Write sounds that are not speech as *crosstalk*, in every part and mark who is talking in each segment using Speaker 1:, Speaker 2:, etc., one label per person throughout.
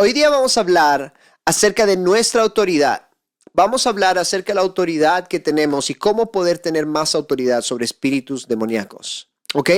Speaker 1: hoy día vamos a hablar acerca de nuestra autoridad. Vamos a hablar acerca de la autoridad que tenemos y cómo poder tener más autoridad sobre espíritus demoníacos. ¿Ok?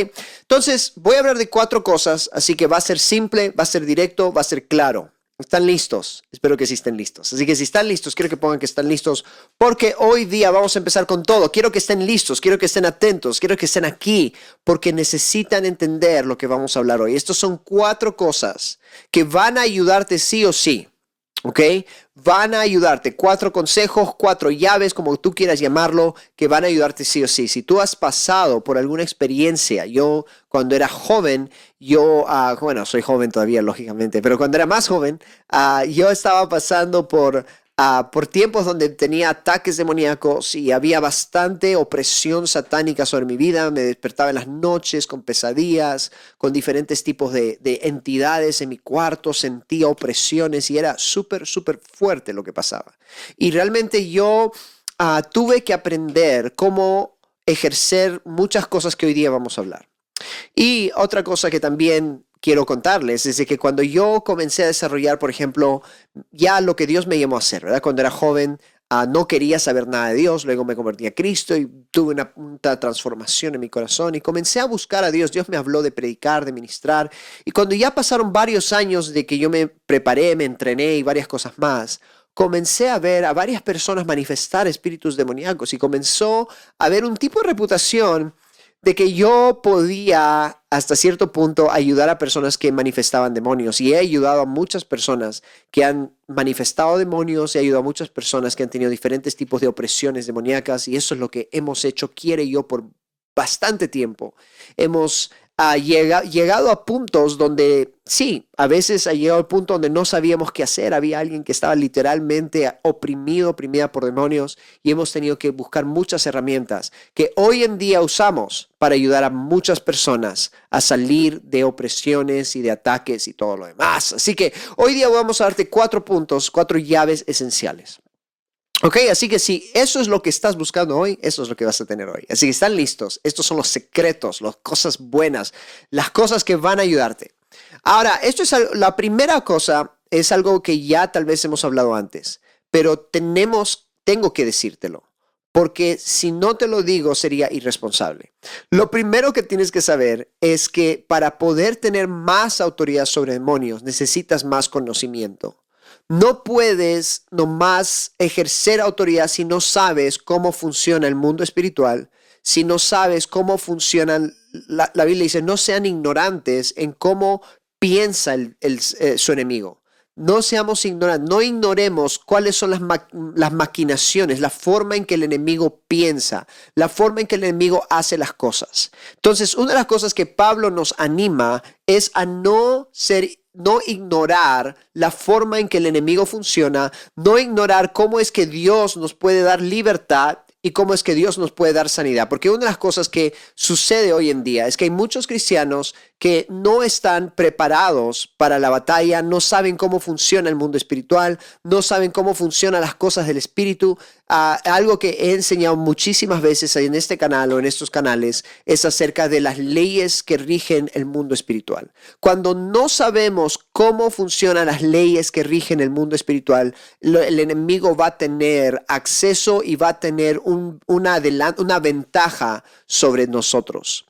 Speaker 1: Entonces, voy a hablar de cuatro cosas, así que va a ser simple, va a ser directo, va a ser claro. ¿Están listos? Espero que sí estén listos. Así que si están listos, quiero que pongan que están listos, porque hoy día vamos a empezar con todo. Quiero que estén listos, quiero que estén atentos, quiero que estén aquí, porque necesitan entender lo que vamos a hablar hoy. Estos son cuatro cosas que van a ayudarte sí o sí. ¿Ok? Van a ayudarte. Cuatro consejos, cuatro llaves, como tú quieras llamarlo, que van a ayudarte sí o sí. Si tú has pasado por alguna experiencia, yo cuando era joven, yo, ah, bueno, soy joven todavía, lógicamente, pero cuando era más joven, ah, yo estaba pasando por Ah, por tiempos donde tenía ataques demoníacos y había bastante opresión satánica sobre mi vida. Me despertaba en las noches con pesadillas, con diferentes tipos de, entidades en mi cuarto, sentía opresiones y era súper, súper fuerte lo que pasaba. Y realmente yo ah, tuve que aprender cómo ejercer muchas cosas que hoy día vamos a hablar. Y otra cosa que también quiero contarles es que cuando yo comencé a desarrollar, por ejemplo, ya lo que Dios me llamó a hacer, ¿verdad? Cuando era joven, ah, no quería saber nada de Dios, luego me convertí a Cristo y tuve una, una, transformación en mi corazón y comencé a buscar a Dios. Dios me habló de predicar, de ministrar. Y cuando ya pasaron varios años de que yo me preparé, me entrené y varias cosas más, comencé a ver a varias personas manifestar espíritus demoníacos y comenzó a ver un tipo de reputación de que yo podía hasta cierto punto ayudar a personas que manifestaban demonios y he ayudado a muchas personas que han manifestado demonios, he ayudado a muchas personas que han tenido diferentes tipos de opresiones demoníacas y eso es lo que hemos hecho, quiere yo, por bastante tiempo. Hemos ha llegado a puntos donde, sí, a veces ha llegado al punto donde no sabíamos qué hacer. Había alguien que estaba literalmente oprimido, oprimida por demonios y hemos tenido que buscar muchas herramientas que hoy en día usamos para ayudar a muchas personas a salir de opresiones y de ataques y todo lo demás. Así que hoy día vamos a darte cuatro puntos, cuatro llaves esenciales. Ok, así que si eso es lo que estás buscando hoy, eso es lo que vas a tener hoy. Así que están listos. Estos son los secretos, las cosas buenas, las cosas que van a ayudarte. Ahora, esto es la primera cosa, es algo que ya tal vez hemos hablado antes, pero tenemos, tengo que decírtelo, porque si no te lo digo sería irresponsable. Lo primero que tienes que saber es que para poder tener más autoridad sobre demonios necesitas más conocimiento. No puedes nomás ejercer autoridad si no sabes cómo funciona el mundo espiritual, si no sabes cómo funcionan, la, Biblia dice, no sean ignorantes en cómo piensa eh, su enemigo. No seamos ignorantes, no ignoremos cuáles son las, las maquinaciones, la forma en que el enemigo piensa, la forma en que el enemigo hace las cosas. Entonces, una de las cosas que Pablo nos anima es a no ser no ignorar la forma en que el enemigo funciona, no ignorar cómo es que Dios nos puede dar libertad y cómo es que Dios nos puede dar sanidad. Porque una de las cosas que sucede hoy en día es que hay muchos cristianos que no están preparados para la batalla, no saben cómo funciona el mundo espiritual, no saben cómo funcionan las cosas del espíritu. Ah, algo que he enseñado muchísimas veces en este canal o en estos canales es acerca de las leyes que rigen el mundo espiritual. Cuando no sabemos cómo funcionan las leyes que rigen el mundo espiritual, el enemigo va a tener acceso y va a tener una, ventaja sobre nosotros.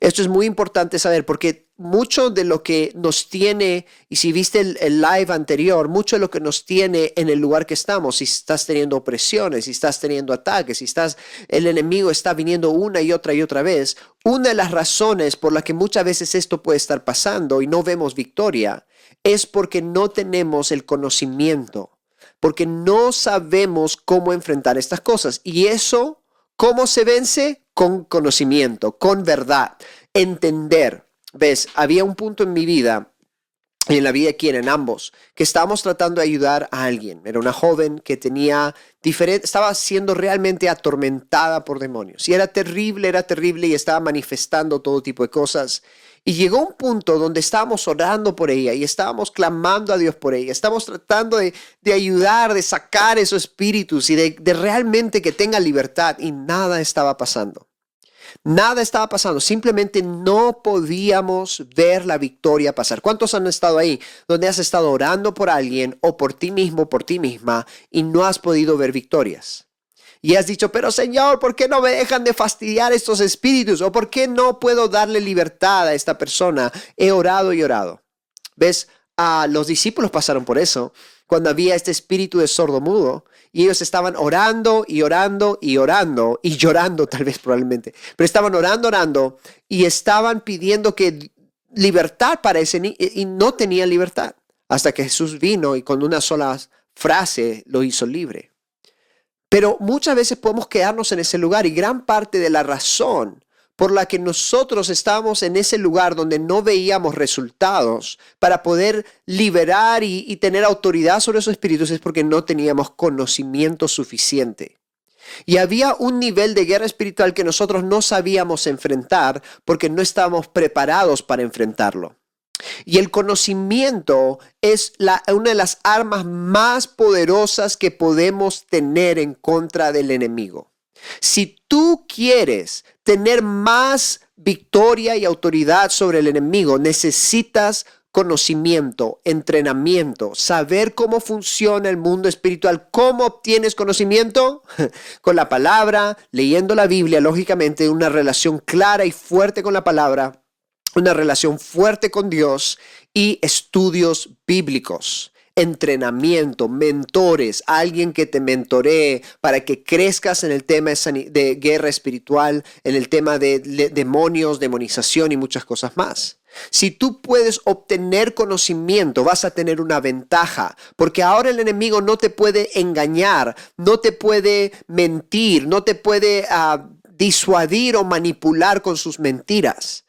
Speaker 1: Esto es muy importante saber porque mucho de lo que nos tiene, y si viste el, live anterior, mucho de lo que nos tiene en el lugar que estamos, si estás teniendo opresiones, si estás teniendo ataques, si estás, el enemigo está viniendo una y otra y otra vez, una de las razones por las que muchas veces esto puede estar pasando y no vemos victoria es porque no tenemos el conocimiento, porque no sabemos cómo enfrentar estas cosas. Y eso, ¿cómo se vence? con conocimiento, con verdad, entender. Ves, había un punto en mi vida y en la vida aquí en ambos, que estábamos tratando de ayudar a alguien. Era una joven que tenía diferente, estaba siendo realmente atormentada por demonios. Y era terrible, era terrible y estaba manifestando todo tipo de cosas. Y llegó un punto donde estábamos orando por ella y estábamos clamando a Dios por ella. Estamos tratando de, ayudar, de sacar esos espíritus y de, de realmente que tenga libertad y nada estaba pasando. Nada estaba pasando, simplemente no podíamos ver la victoria pasar. ¿Cuántos han estado ahí donde has estado orando por alguien o por ti mismo, por ti misma y no has podido ver victorias? Y has dicho, pero Señor, ¿por qué no me dejan de fastidiar estos espíritus? ¿O por qué no puedo darle libertad a esta persona? He orado y orado. ¿Ves? A los discípulos pasaron por eso cuando había este espíritu de sordo mudo y ellos estaban orando y orando y orando y llorando *laughs* tal vez probablemente, pero estaban orando, orando y estaban pidiendo que libertad para ese niño y no tenían libertad hasta que Jesús vino y con una sola frase lo hizo libre. Pero muchas veces podemos quedarnos en ese lugar y gran parte de la razón por la que nosotros estábamos en ese lugar donde no veíamos resultados para poder liberar y, tener autoridad sobre esos espíritus es porque no teníamos conocimiento suficiente. Y había un nivel de guerra espiritual que nosotros no sabíamos enfrentar porque no estábamos preparados para enfrentarlo. Y el conocimiento es una de las armas más poderosas que podemos tener en contra del enemigo. Si tú quieres tener más victoria y autoridad sobre el enemigo, necesitas conocimiento, entrenamiento, saber cómo funciona el mundo espiritual. ¿Cómo obtienes conocimiento? *laughs* Con la palabra, leyendo la Biblia, lógicamente, una relación clara y fuerte con la palabra, una relación fuerte con Dios y estudios bíblicos entrenamiento, mentores, alguien que te mentoree para que crezcas en el tema de guerra espiritual, en el tema de demonios, demonización y muchas cosas más. Si tú puedes obtener conocimiento, vas a tener una ventaja, porque ahora el enemigo no te puede engañar, no te puede mentir, no te puede ah, disuadir o manipular con sus mentiras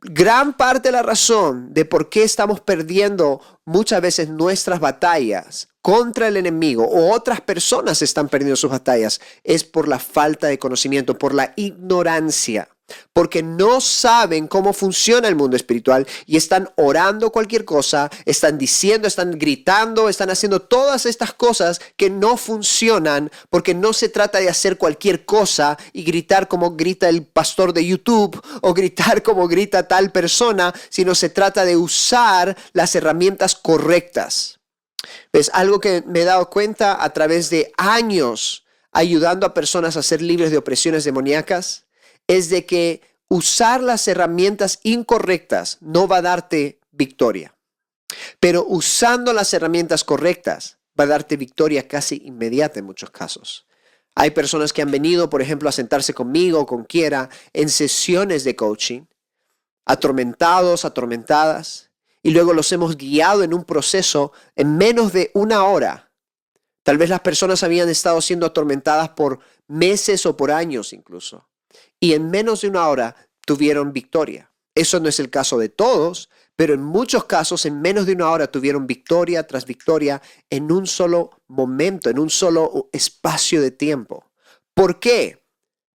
Speaker 1: gran parte de la razón de por qué estamos perdiendo muchas veces nuestras batallas contra el enemigo o otras personas están perdiendo sus batallas es por la falta de conocimiento, por la ignorancia porque no saben cómo funciona el mundo espiritual y están orando cualquier cosa, están diciendo, están gritando, están haciendo todas estas cosas que no funcionan porque no se trata de hacer cualquier cosa y gritar como grita el pastor de YouTube o gritar como grita tal persona, sino se trata de usar las herramientas correctas. Es algo que me he dado cuenta a través de años ayudando a personas a ser libres de opresiones demoníacas es de que usar las herramientas incorrectas no va a darte victoria. Pero usando las herramientas correctas va a darte victoria casi inmediata en muchos casos. Hay personas que han venido, por ejemplo, a sentarse conmigo o con quiera en sesiones de coaching, atormentados, atormentadas, y luego los hemos guiado en un proceso en menos de una hora. Tal vez las personas habían estado siendo atormentadas por meses o por años incluso y en menos de una hora tuvieron victoria. Eso no es el caso de todos, pero en muchos casos en menos de una hora tuvieron victoria tras victoria en un solo momento, en un solo espacio de tiempo. ¿Por qué?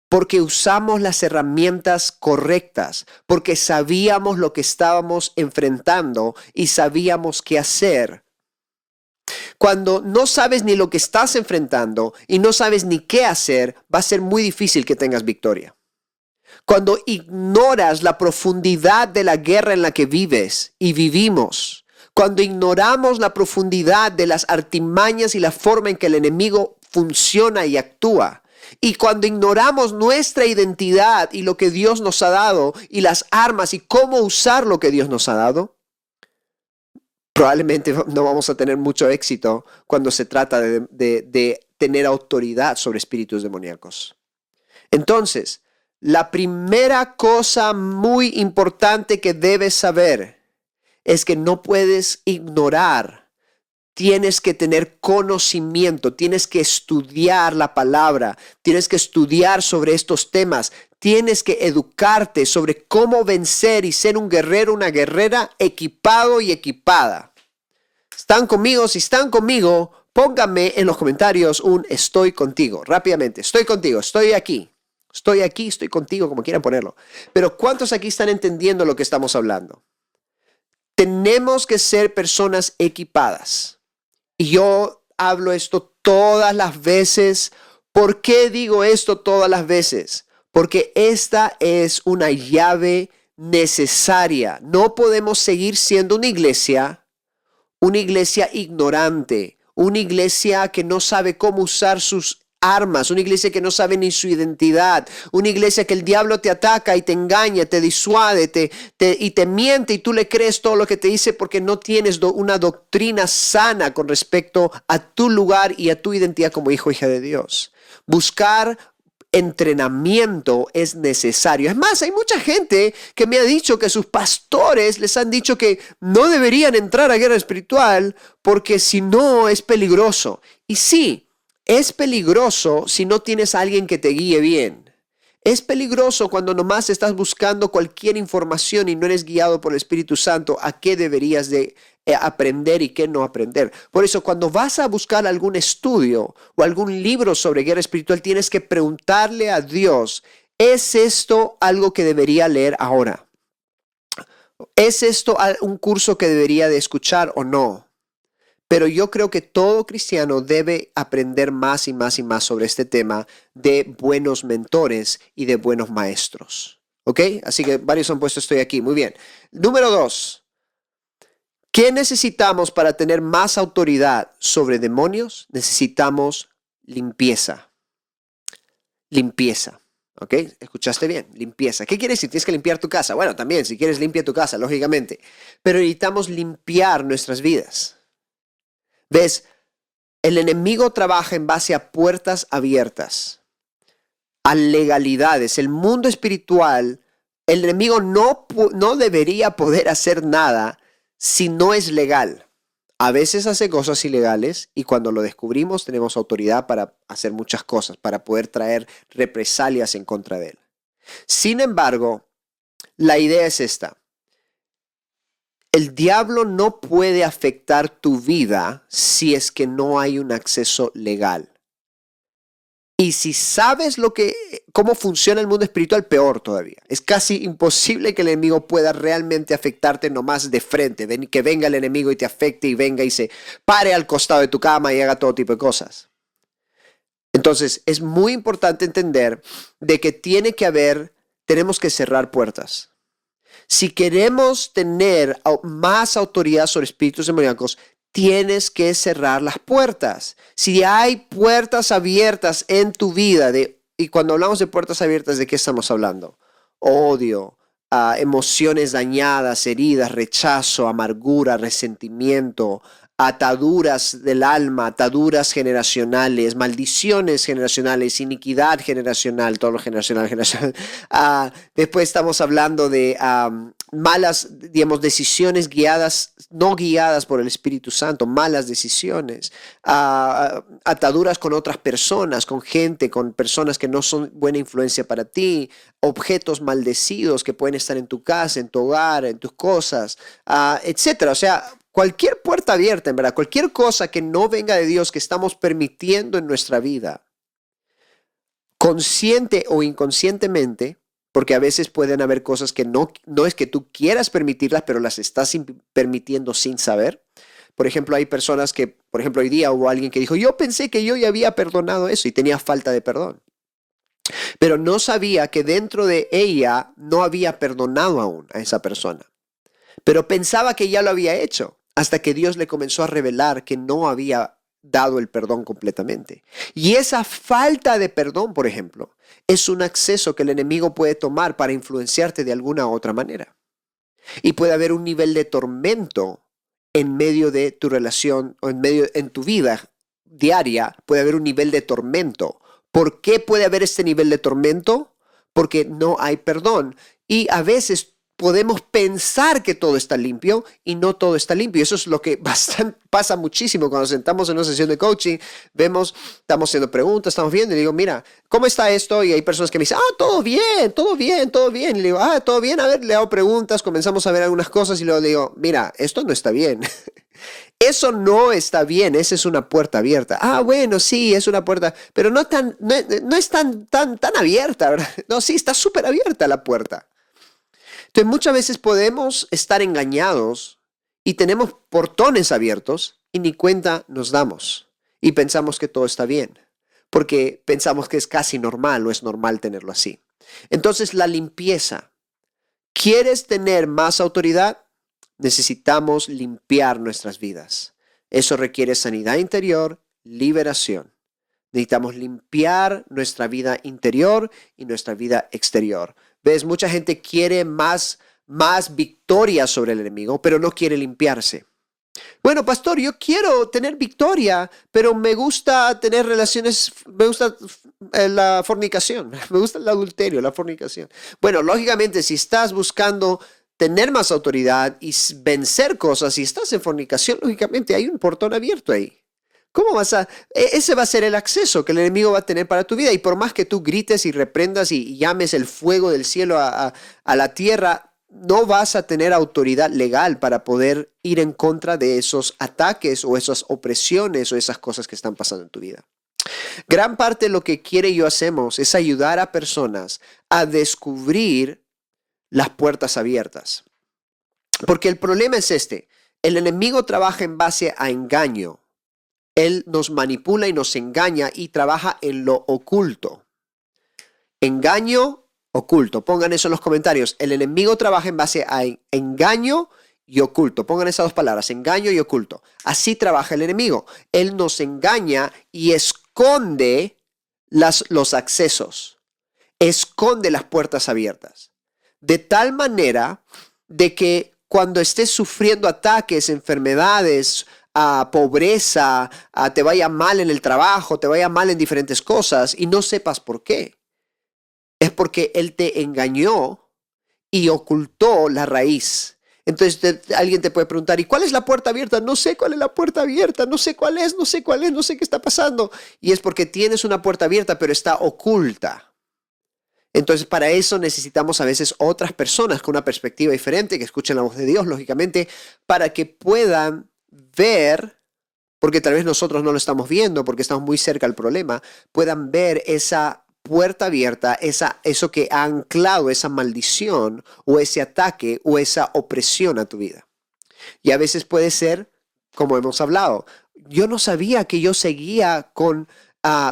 Speaker 1: Porque usamos las herramientas correctas, porque sabíamos lo que estábamos enfrentando y sabíamos qué hacer. Cuando no sabes ni lo que estás enfrentando y no sabes ni qué hacer, va a ser muy difícil que tengas victoria. Cuando ignoras la profundidad de la guerra en la que vives y vivimos, cuando ignoramos la profundidad de las artimañas y la forma en que el enemigo funciona y actúa, y cuando ignoramos nuestra identidad y lo que Dios nos ha dado y las armas y cómo usar lo que Dios nos ha dado, probablemente *laughs* no vamos a tener mucho éxito cuando se trata de, de tener autoridad sobre espíritus demoníacos. Entonces, la primera cosa muy importante que debes saber es que no puedes ignorar. Tienes que tener conocimiento, tienes que estudiar la palabra, tienes que estudiar sobre estos temas, tienes que educarte sobre cómo vencer y ser un guerrero, una guerrera equipado y equipada. ¿Están conmigo? Si están conmigo, pónganme en los comentarios un estoy contigo, rápidamente, estoy contigo, estoy aquí. Estoy aquí, estoy contigo, como quieran ponerlo. Pero ¿cuántos aquí están entendiendo lo que estamos hablando? Tenemos que ser personas equipadas. Y yo hablo esto todas las veces. ¿Por qué digo esto todas las veces? porque esta es una llave necesaria. No podemos seguir siendo una iglesia, una iglesia ignorante, una iglesia que no sabe cómo usar sus armas, una iglesia que no sabe ni su identidad, una iglesia que el diablo te ataca y te engaña, te disuade te, y te miente y tú le crees todo lo que te dice porque no tienes una doctrina sana con respecto a tu lugar y a tu identidad como hijo o hija de Dios. Buscar entrenamiento es necesario. Es más, hay mucha gente que me ha dicho que sus pastores les han dicho que no deberían entrar a guerra espiritual porque si no es peligroso. Y sí, es peligroso si no tienes a alguien que te guíe bien. Es peligroso cuando nomás estás buscando cualquier información y no eres guiado por el Espíritu Santo a qué deberías de eh, aprender y qué no aprender. Por eso cuando vas a buscar algún estudio o algún libro sobre guerra espiritual, tienes que preguntarle a Dios, ¿es esto algo que debería leer ahora? ¿Es esto un curso que debería de escuchar o no? Pero yo creo que todo cristiano debe aprender más y más y más sobre este tema de buenos mentores y de buenos maestros. ¿Ok? Así que varios han puesto estoy aquí. Muy bien. Número dos. ¿Qué necesitamos para tener más autoridad sobre demonios? Necesitamos limpieza. Limpieza. ¿Ok? Escuchaste bien, limpieza. ¿Qué quiere decir? Tienes que limpiar tu casa. Bueno, también, si quieres, limpia tu casa, lógicamente. Pero necesitamos limpiar nuestras vidas. ¿Ves? El enemigo trabaja en base a puertas abiertas, a legalidades. El mundo espiritual, el enemigo no, no debería poder hacer nada si no es legal. A veces hace cosas ilegales y cuando lo descubrimos tenemos autoridad para hacer muchas cosas, para poder traer represalias en contra de él. Sin embargo, la idea es esta. El diablo no puede afectar tu vida si es que no hay un acceso legal. Y si sabes lo que, cómo funciona el mundo espiritual, peor todavía. Es casi imposible que el enemigo pueda realmente afectarte nomás de frente. Que venga el enemigo y te afecte y venga y se pare al costado de tu cama y haga todo tipo de cosas. Entonces, es muy importante entender de que tiene que haber, tenemos que cerrar puertas. Si queremos tener más autoridad sobre espíritus demoníacos, tienes que cerrar las puertas. Si hay puertas abiertas en tu vida, y cuando hablamos de puertas abiertas, ¿de qué estamos hablando? Odio, ah, emociones dañadas, heridas, rechazo, amargura, resentimiento, ataduras del alma, ataduras generacionales, maldiciones generacionales, iniquidad generacional, todo lo generacional, generacional. *laughs* Ah, después estamos hablando de malas, digamos, decisiones guiadas, no guiadas por el Espíritu Santo, malas decisiones, ah, ataduras con otras personas, con gente, con personas que no son buena influencia para ti, objetos maldecidos que pueden estar en tu casa, en tu hogar, en tus cosas, etcétera. O sea, Cualquier puerta abierta, en verdad, cualquier cosa que no venga de Dios que estamos permitiendo en nuestra vida, consciente o inconscientemente, porque a veces pueden haber cosas que no, no es que tú quieras permitirlas, pero las estás permitiendo sin saber. Por ejemplo, hay personas que, por ejemplo, hoy día hubo alguien que dijo, yo pensé que yo ya había perdonado eso y tenía falta de perdón. Pero no sabía que dentro de ella no había perdonado aún a esa persona. Pero pensaba que ya lo había hecho hasta que Dios le comenzó a revelar que no había dado el perdón completamente. Y esa falta de perdón, por ejemplo, es un acceso que el enemigo puede tomar para influenciarte de alguna u otra manera. Y puede haber un nivel de tormento en medio de tu relación o en medio en tu vida diaria, puede haber un nivel de tormento. ¿Por qué puede haber este nivel de tormento? Porque no hay perdón. Y a veces podemos pensar que todo está limpio y no todo está limpio. Eso es lo que *laughs* bastante, pasa muchísimo cuando sentamos en una sesión de coaching, vemos, estamos haciendo preguntas, estamos viendo y digo, mira, ¿cómo está esto? Y hay personas que me dicen, ah, todo bien, todo bien, todo bien. Le digo, ah, todo bien, a ver, le hago preguntas, comenzamos a ver algunas cosas y luego digo, mira, esto no está bien. *laughs* Eso no está bien, esa es una puerta abierta. Ah, bueno, sí, es una puerta, pero no, tan, no, no es tan, tan, tan abierta, ¿verdad? *laughs* No, sí, está súper abierta la puerta. Entonces muchas veces podemos estar engañados y tenemos portones abiertos y ni cuenta nos damos y pensamos que todo está bien, porque pensamos que es casi normal o es normal tenerlo así. Entonces, la limpieza. ¿Quieres tener más autoridad? Necesitamos limpiar nuestras vidas. Eso requiere sanidad interior, liberación. Necesitamos limpiar nuestra vida interior y nuestra vida exterior. ¿Ves? Mucha gente quiere más, más victoria sobre el enemigo, pero no quiere limpiarse. Bueno, pastor, yo quiero tener victoria, pero me gusta tener relaciones, me gusta eh, la fornicación, *laughs* me gusta el adulterio, la fornicación. Bueno, lógicamente, si estás buscando tener más autoridad y vencer cosas, si estás en fornicación, lógicamente hay un portón abierto ahí. ¿Cómo vas a...? E, ese va a ser el acceso que el enemigo va a tener para tu vida. Y por más que tú grites y reprendas y llames el fuego del cielo a, la tierra, no vas a tener autoridad legal para poder ir en contra de esos ataques o esas opresiones o esas cosas que están pasando en tu vida. Gran parte de lo que quiere y yo hacemos es ayudar a personas a descubrir las puertas abiertas. Porque el problema es este, el enemigo trabaja en base a engaño, él nos manipula y nos engaña y trabaja en lo oculto. Engaño oculto. Pongan eso en los comentarios. El enemigo trabaja en base a engaño y oculto. Pongan esas dos palabras, engaño y oculto. Así trabaja el enemigo. Él nos engaña y esconde las, los accesos. Esconde las puertas abiertas. De tal manera de que cuando estés sufriendo ataques, enfermedades, a pobreza, a te vaya mal en el trabajo, te vaya mal en diferentes cosas y no sepas por qué. Es porque Él te engañó y ocultó la raíz. Entonces alguien te puede preguntar, ¿y cuál es la puerta abierta? No sé cuál es la puerta abierta, no sé cuál es, no sé cuál es, no sé qué está pasando. Y es porque tienes una puerta abierta, pero está oculta. Entonces, para eso necesitamos a veces otras personas con una perspectiva diferente, que escuchen la voz de Dios, lógicamente, para que puedan ver, porque tal vez nosotros no lo estamos viendo porque estamos muy cerca del problema, puedan ver esa puerta abierta, esa, eso que ha anclado esa maldición o ese ataque o esa opresión a tu vida. Y a veces puede ser, como hemos hablado, yo no sabía que yo seguía con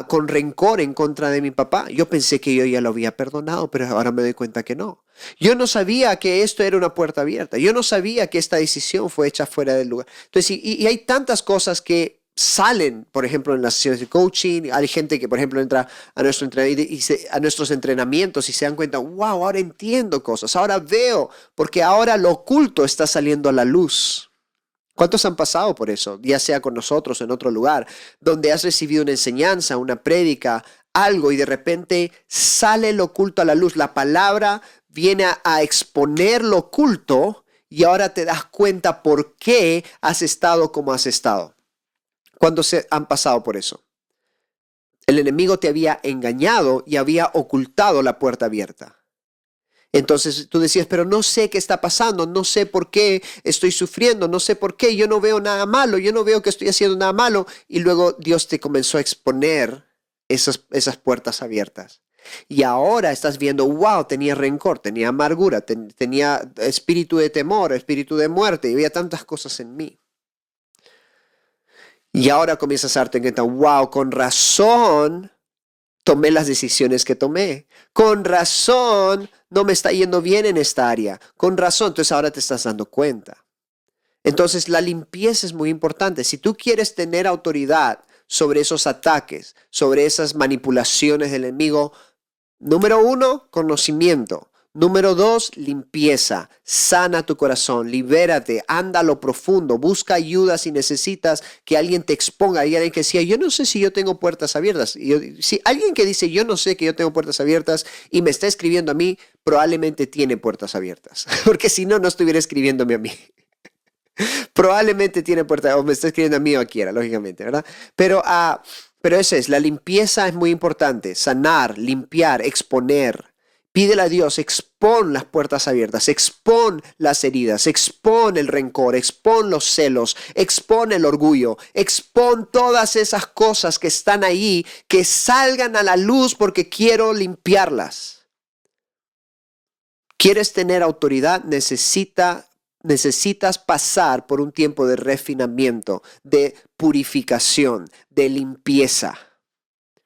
Speaker 1: con rencor en contra de mi papá. Yo pensé que yo ya lo había perdonado, pero ahora me doy cuenta que no. Yo no sabía que esto era una puerta abierta. Yo no sabía que esta decisión fue hecha fuera del lugar. Entonces, y, hay tantas cosas que salen, por ejemplo, en las sesiones de coaching. Hay gente que, por ejemplo, entra a, nuestro y a nuestros entrenamientos y se dan cuenta, wow, ahora entiendo cosas, ahora veo, porque ahora lo oculto está saliendo a la luz. ¿Cuántos han pasado por eso? Ya sea con nosotros o en otro lugar, donde has recibido una enseñanza, una prédica, algo y de repente sale lo oculto a la luz. La palabra viene a, exponer lo oculto y ahora te das cuenta por qué has estado como has estado. ¿Cuántos se han pasado por eso? El enemigo te había engañado y había ocultado la puerta abierta. Entonces tú decías, pero no sé qué está pasando, no sé por qué estoy sufriendo, no sé por qué, yo no veo nada malo, yo no veo que estoy haciendo nada malo. Y luego Dios te comenzó a exponer esas, esas puertas abiertas. Y ahora estás viendo, wow, tenía rencor, tenía amargura, tenía espíritu de temor, espíritu de muerte, y había tantas cosas en mí. Y ahora comienzas a darte cuenta, wow, con razón tomé las decisiones que tomé. Con razón no me está yendo bien en esta área. Con razón, entonces ahora te estás dando cuenta. Entonces la limpieza es muy importante. Si tú quieres tener autoridad sobre esos ataques, sobre esas manipulaciones del enemigo, número uno, conocimiento. Número dos, limpieza. Sana tu corazón, libérate, anda a lo profundo, busca ayuda si necesitas que alguien te exponga. Hay alguien que decía, yo no sé si yo tengo puertas abiertas. si alguien que dice, yo no sé que yo tengo puertas abiertas y me está escribiendo a mí, probablemente tiene puertas abiertas. *laughs* Porque si no, no estuviera escribiéndome a mí. *laughs* probablemente tiene puertas, o me está escribiendo a mí o a quiera, lógicamente, ¿verdad? Pero, uh, pero eso es, la limpieza es muy importante. Sanar, limpiar, exponer Pídele a Dios, expon las puertas abiertas, expon las heridas, expon el rencor, expon los celos, expon el orgullo, expon todas esas cosas que están ahí, que salgan a la luz porque quiero limpiarlas. ¿Quieres tener autoridad? Necesita, necesitas pasar por un tiempo de refinamiento, de purificación, de limpieza.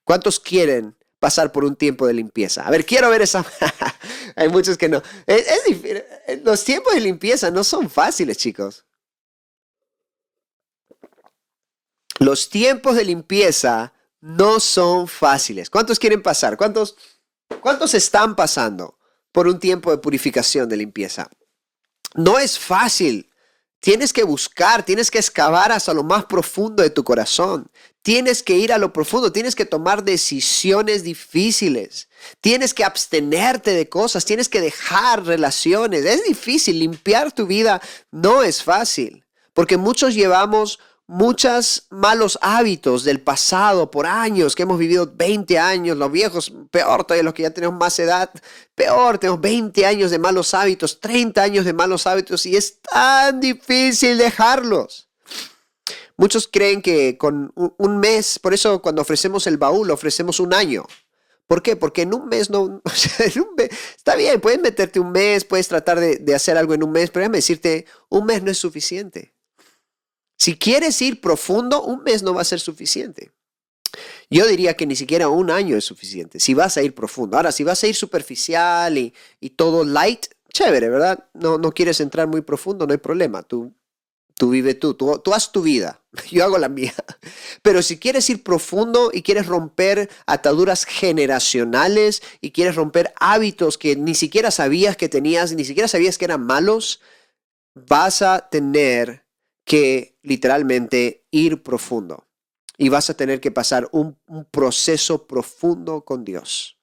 Speaker 1: ¿Cuántos quieren pasar por un tiempo de limpieza? A ver, quiero ver esa. *laughs* Hay muchos que no. Es, los tiempos de limpieza no son fáciles, chicos. Los tiempos de limpieza no son fáciles. ¿Cuántos quieren pasar? ¿Cuántos, cuántos están pasando por un tiempo de purificación, de limpieza? No es fácil. Tienes que buscar, tienes que excavar hasta lo más profundo de tu corazón. Tienes que ir a lo profundo, tienes que tomar decisiones difíciles. Tienes que abstenerte de cosas, tienes que dejar relaciones. Es difícil, limpiar tu vida no es fácil, porque muchos llevamos muchos malos hábitos del pasado por años, que hemos vivido 20 años, los viejos, peor todavía los que ya tenemos más edad, peor, tenemos 20 años de malos hábitos, 30 años de malos hábitos y es tan difícil dejarlos. Muchos creen que con un mes, por eso cuando ofrecemos el baúl ofrecemos un año. ¿Por qué? Porque en un mes no, *laughs* está bien, puedes meterte un mes, puedes tratar de, de hacer algo en un mes, pero déjame decirte, un mes no es suficiente. Si quieres ir profundo, un mes no va a ser suficiente. Yo diría que ni siquiera un año es suficiente, si vas a ir profundo. Ahora, si vas a ir superficial y, todo light, chévere, ¿verdad? No, no quieres entrar muy profundo, no hay problema. Tú, tú vive tú, tú, tú haz tu vida, *laughs* yo hago la mía. Pero si quieres ir profundo y quieres romper ataduras generacionales y quieres romper hábitos que ni siquiera sabías que tenías, ni siquiera sabías que eran malos, vas a tener que literalmente ir profundo. Y vas a tener que pasar un, proceso profundo con Dios.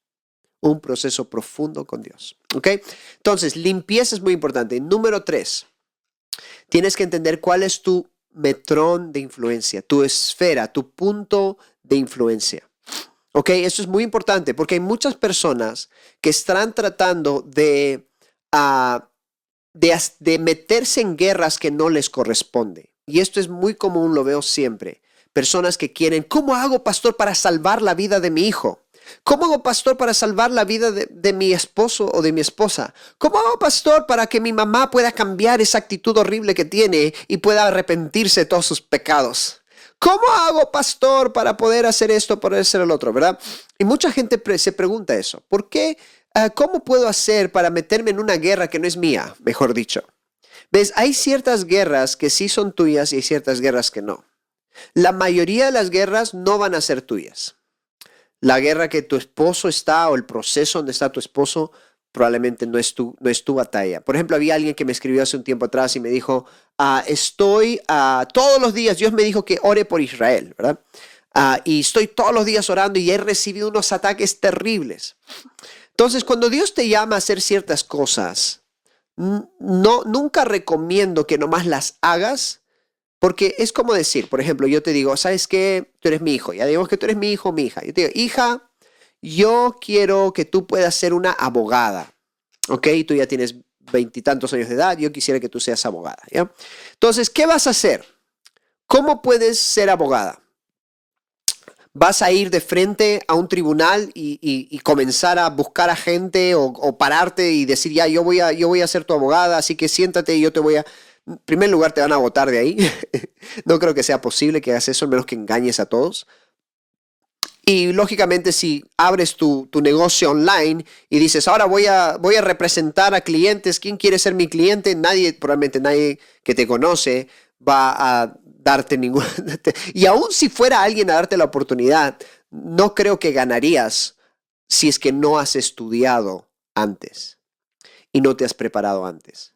Speaker 1: Un proceso profundo con Dios. ¿Ok? Entonces, limpieza es muy importante. Número tres, tienes que entender cuál es tu metrón de influencia, tu esfera, tu punto de influencia. ¿Ok? Eso es muy importante porque hay muchas personas que están tratando de uh, de, meterse en guerras que no les corresponde. Y esto es muy común, lo veo siempre. Personas que quieren, ¿cómo hago, pastor, para salvar la vida de mi hijo? ¿Cómo hago, pastor, para salvar la vida de, mi esposo o de mi esposa? ¿Cómo hago, pastor, para que mi mamá pueda cambiar esa actitud horrible que tiene y pueda arrepentirse de todos sus pecados? ¿Cómo hago, pastor, para poder hacer esto, poder hacer el otro, verdad? Y mucha gente se pregunta eso. ¿Por qué ¿cómo puedo hacer para meterme en una guerra que no es mía, mejor dicho? ¿Ves? Hay ciertas guerras que sí son tuyas y hay ciertas guerras que no. La mayoría de las guerras no van a ser tuyas. La guerra que tu esposo está o el proceso donde está tu esposo probablemente no es tu, no es tu batalla. Por ejemplo, había alguien que me escribió hace un tiempo atrás y me dijo, ah, estoy ah, todos los días, Dios me dijo que ore por Israel, ¿verdad? y estoy todos los días orando y he recibido unos ataques terribles. Entonces, cuando Dios te llama a hacer ciertas cosas, no, nunca recomiendo que nomás las hagas, porque es como decir, por ejemplo, yo te digo, ¿sabes qué? Tú eres mi hijo, ya digamos que tú eres mi hijo, mi hija. Yo te digo, hija, yo quiero que tú puedas ser una abogada, ¿ok? Tú ya tienes veintitantos años de edad, yo quisiera que tú seas abogada. Entonces, ¿qué vas a hacer? ¿Cómo puedes ser abogada? Vas a ir de frente a un tribunal y, comenzar a buscar a gente o, pararte y decir, ya, yo voy, a, yo voy a ser tu abogada, así que siéntate y yo te voy a... En primer lugar, te van a votar de ahí. *laughs* no creo que sea posible que hagas eso, al menos que engañes a todos. Y lógicamente si abres tu, tu, negocio online y dices, ahora voy a, voy a representar a clientes, ¿quién quiere ser mi cliente? Nadie, probablemente nadie que te conoce va a darte ningún... *laughs* y aún si fuera alguien a darte la oportunidad, no creo que ganarías si es que no has estudiado antes y no te has preparado antes.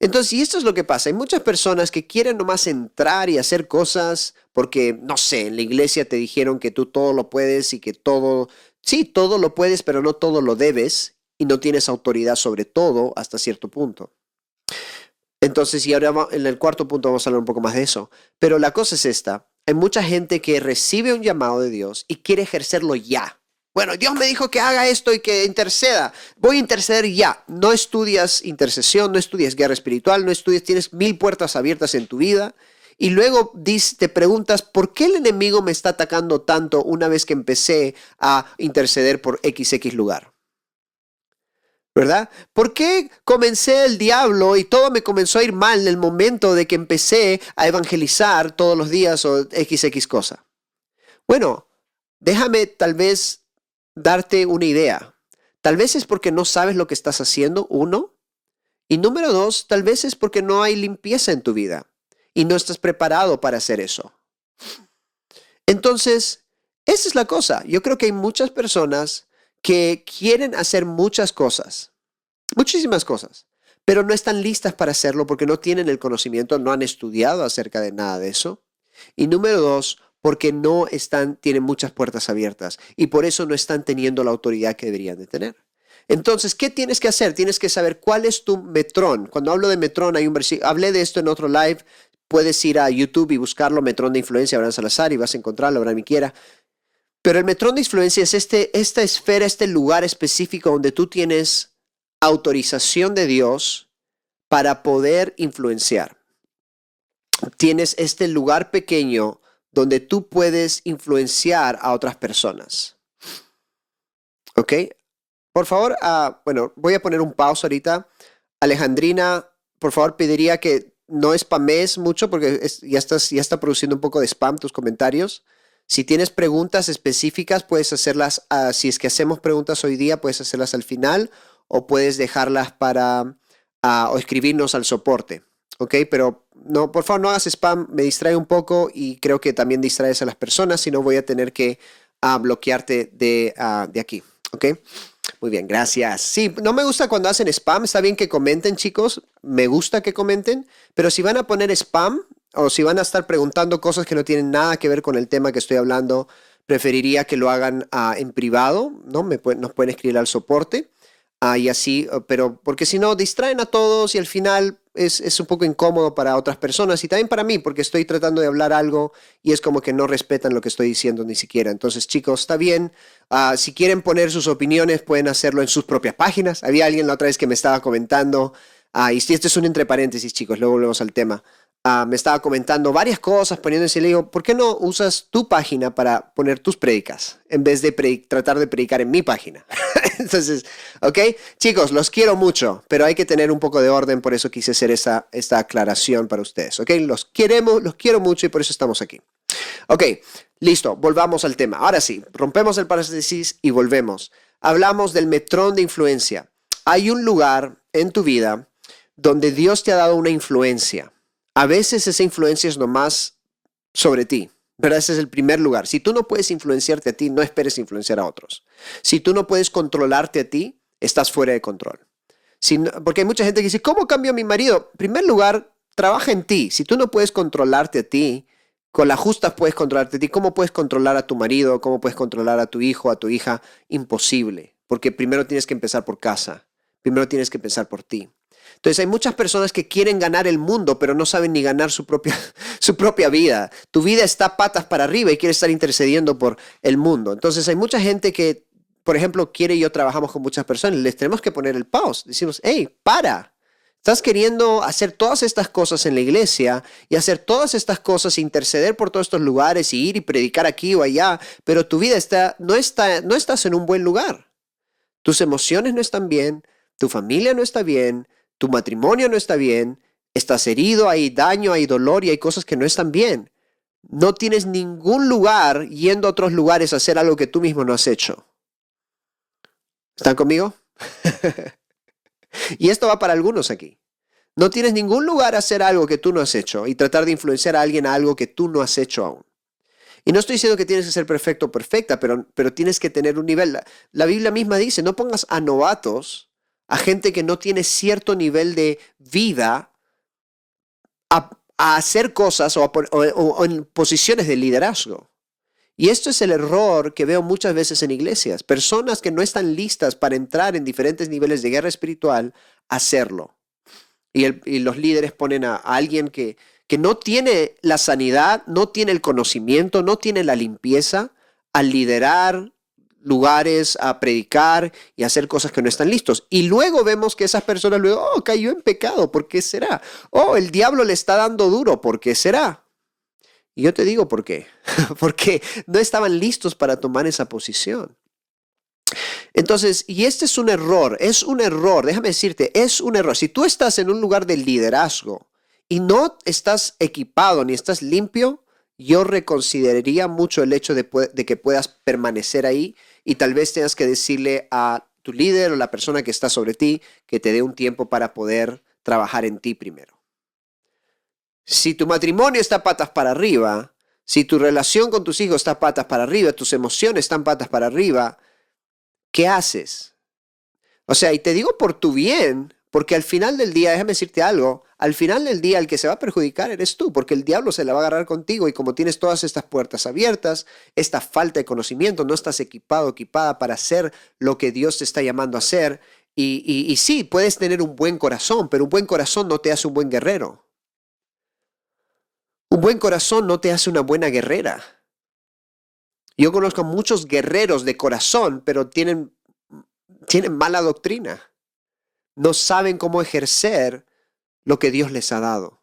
Speaker 1: Entonces, y esto es lo que pasa. Hay muchas personas que quieren nomás entrar y hacer cosas porque, no sé, en la iglesia te dijeron que tú todo lo puedes y que todo, sí, todo lo puedes, pero no todo lo debes y no tienes autoridad sobre todo hasta cierto punto. Entonces, y ahora en el cuarto punto vamos a hablar un poco más de eso. Pero la cosa es esta. Hay mucha gente que recibe un llamado de Dios y quiere ejercerlo ya. Bueno, Dios me dijo que haga esto y que interceda. Voy a interceder ya. No estudias intercesión, no estudias guerra espiritual, no estudias, tienes mil puertas abiertas en tu vida. Y luego te preguntas, ¿por qué el enemigo me está atacando tanto una vez que empecé a interceder por XX lugar? ¿Verdad? ¿Por qué comencé el diablo y todo me comenzó a ir mal en el momento de que empecé a evangelizar todos los días o XX cosa? Bueno, déjame tal vez darte una idea. Tal vez es porque no sabes lo que estás haciendo, uno. Y número dos, tal vez es porque no hay limpieza en tu vida y no estás preparado para hacer eso. Entonces, esa es la cosa. Yo creo que hay muchas personas que quieren hacer muchas cosas, muchísimas cosas, pero no están listas para hacerlo porque no tienen el conocimiento, no han estudiado acerca de nada de eso. Y número dos, porque no están, tienen muchas puertas abiertas y por eso no están teniendo la autoridad que deberían de tener. Entonces, ¿qué tienes que hacer? Tienes que saber cuál es tu metrón. Cuando hablo de metrón, hay un versículo, hablé de esto en otro live, puedes ir a YouTube y buscarlo, metrón de influencia, Abraham Salazar, y vas a encontrarlo, Abraham quiera. Pero el metrón de influencia es este, esta esfera, este lugar específico donde tú tienes autorización de Dios para poder influenciar. Tienes este lugar pequeño donde tú puedes influenciar a otras personas. ¿Ok? Por favor, uh, bueno, voy a poner un pausa ahorita. Alejandrina, por favor, pediría que no spames mucho porque ya, estás, ya está produciendo un poco de spam tus comentarios. Si tienes preguntas específicas, puedes hacerlas, uh, si es que hacemos preguntas hoy día, puedes hacerlas al final o puedes dejarlas para, uh, o escribirnos al soporte. ¿Ok? Pero no, por favor, no hagas spam, me distrae un poco y creo que también distraes a las personas, si no voy a tener que bloquearte de, de aquí. ¿Ok? Muy bien, gracias. Sí, no me gusta cuando hacen spam. Está bien que comenten, chicos. Me gusta que comenten. Pero si van a poner spam o si van a estar preguntando cosas que no tienen nada que ver con el tema que estoy hablando, preferiría que lo hagan ah, en privado, ¿no? Me nos pueden escribir al soporte. Ah, y así, pero porque si no, distraen a todos y al final es, un poco incómodo para otras personas y también para mí, porque estoy tratando de hablar algo y es como que no respetan lo que estoy diciendo ni siquiera. Entonces, chicos, está bien. Ah, si quieren poner sus opiniones, pueden hacerlo en sus propias páginas. Había alguien la otra vez que me estaba comentando, y si este es un entre paréntesis, chicos, luego volvemos al tema. Ah, me estaba comentando varias cosas, poniéndose, le digo, ¿por qué no usas tu página para poner tus prédicas en vez de tratar de predicar en mi página? *laughs* Entonces, ¿ok? Chicos, los quiero mucho, pero hay que tener un poco de orden, por eso quise hacer esta, esta aclaración para ustedes, ¿ok? Los queremos, los quiero mucho y por eso estamos aquí. Ok, listo, volvamos al tema. Ahora sí, rompemos el paréntesis y volvemos. Hablamos del metrón de influencia. Hay un lugar en tu vida donde Dios te ha dado una influencia a veces esa influencia es nomás sobre ti. ¿verdad? Ese es el primer lugar. Si tú no puedes influenciarte a ti, no esperes influenciar a otros. Si tú no puedes controlarte a ti, estás fuera de control. porque hay mucha gente que dice, ¿cómo cambio a mi marido? En primer lugar, trabaja en ti. Si tú no puedes controlarte a ti, con la justa puedes controlarte a ti. ¿Cómo puedes controlar a tu marido? ¿Cómo puedes controlar a tu hijo, a tu hija? Imposible. Porque primero tienes que empezar por casa. Primero tienes que empezar por ti. Entonces hay muchas personas que quieren ganar el mundo, pero no saben ni ganar su propia, *laughs* su propia vida. Tu vida está patas para arriba y quiere estar intercediendo por el mundo. Entonces hay mucha gente que, por ejemplo, quiere y yo trabajamos con muchas personas, les tenemos que poner el pause. Decimos, hey, para. Estás queriendo hacer todas estas cosas en la iglesia y hacer todas estas cosas, interceder por todos estos lugares y ir y predicar aquí o allá, pero tu vida está, no, está, no estás en un buen lugar. Tus emociones no están bien, tu familia no está bien, tu matrimonio no está bien, estás herido, hay daño, hay dolor y hay cosas que no están bien. No tienes ningún lugar yendo a otros lugares a hacer algo que tú mismo no has hecho. ¿Están conmigo? *laughs* y esto va para algunos aquí. No tienes ningún lugar a hacer algo que tú no has hecho y tratar de influenciar a alguien a algo que tú no has hecho aún. Y no estoy diciendo que tienes que ser perfecto o perfecta, pero, pero tienes que tener un nivel. la Biblia misma dice, no pongas a novatos a gente que no tiene cierto nivel de vida a, hacer cosas o, en posiciones de liderazgo. Y esto es el error que veo muchas veces en iglesias. Personas que no están listas para entrar en diferentes niveles de guerra espiritual, hacerlo. Y, y los líderes ponen a, a alguien que, que no tiene la sanidad, no tiene el conocimiento, no tiene la limpieza, al liderar lugares a predicar y hacer cosas que no están listos. Y luego vemos que esas personas luego, oh, cayó en pecado, ¿por qué será? Oh, el diablo le está dando duro, ¿por qué será? Y yo te digo por qué. *laughs* Porque no estaban listos para tomar esa posición. Entonces, y este es un error, es un error, déjame decirte, es un error. Si tú estás en un lugar de liderazgo y no estás equipado ni estás limpio, yo reconsideraría mucho el hecho de, de, que puedas permanecer ahí y tal vez tengas que decirle a tu líder o la persona que está sobre ti que te dé un tiempo para poder trabajar en ti primero. Si tu matrimonio está patas para arriba, si tu relación con tus hijos está patas para arriba, tus emociones están patas para arriba, ¿qué haces? O sea, y te digo por tu bien, porque al final del día, déjame decirte algo, al final del día el que se va a perjudicar eres tú, porque el diablo se la va a agarrar contigo y como tienes todas estas puertas abiertas, esta falta de conocimiento, no estás equipado, equipada para hacer lo que Dios te está llamando a hacer. Y, sí, puedes tener un buen corazón, pero un buen corazón no te hace un buen guerrero. Un buen corazón no te hace una buena guerrera. Yo conozco muchos guerreros de corazón, pero tienen, tienen mala doctrina no saben cómo ejercer lo que Dios les ha dado.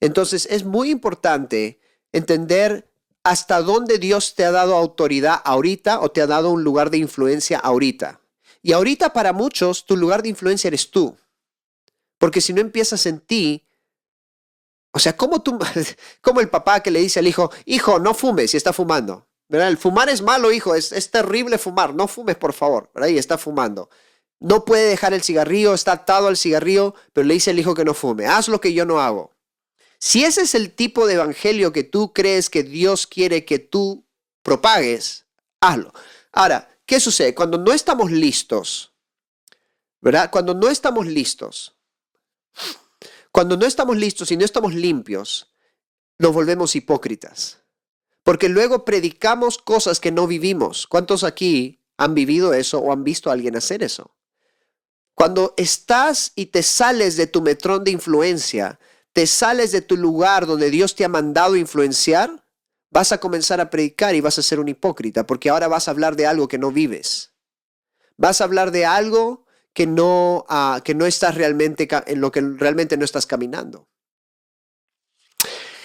Speaker 1: Entonces es muy importante entender hasta dónde Dios te ha dado autoridad ahorita o te ha dado un lugar de influencia ahorita. Y ahorita para muchos tu lugar de influencia eres tú. Porque si no empiezas en ti, o sea, como tú, *laughs* como el papá que le dice al hijo, hijo, no fumes y está fumando. ¿Verdad? El fumar es malo, hijo, es, es terrible fumar, no fumes, por favor. ¿verdad? Y está fumando no puede dejar el cigarrillo, está atado al cigarrillo, pero le dice al hijo que no fume, haz lo que yo no hago. Si ese es el tipo de evangelio que tú crees que Dios quiere que tú propagues, hazlo. Ahora, ¿qué sucede? Cuando no estamos listos, ¿verdad? Cuando no estamos listos, cuando no estamos listos y no estamos limpios, nos volvemos hipócritas. Porque luego predicamos cosas que no vivimos. ¿Cuántos aquí han vivido eso o han visto a alguien hacer eso? Cuando estás y te sales de tu metrón de influencia, te sales de tu lugar donde Dios te ha mandado influenciar, vas a comenzar a predicar y vas a ser un hipócrita, porque ahora vas a hablar de algo que no vives. Vas a hablar de algo que no, uh, que no estás realmente, en lo que realmente no estás caminando.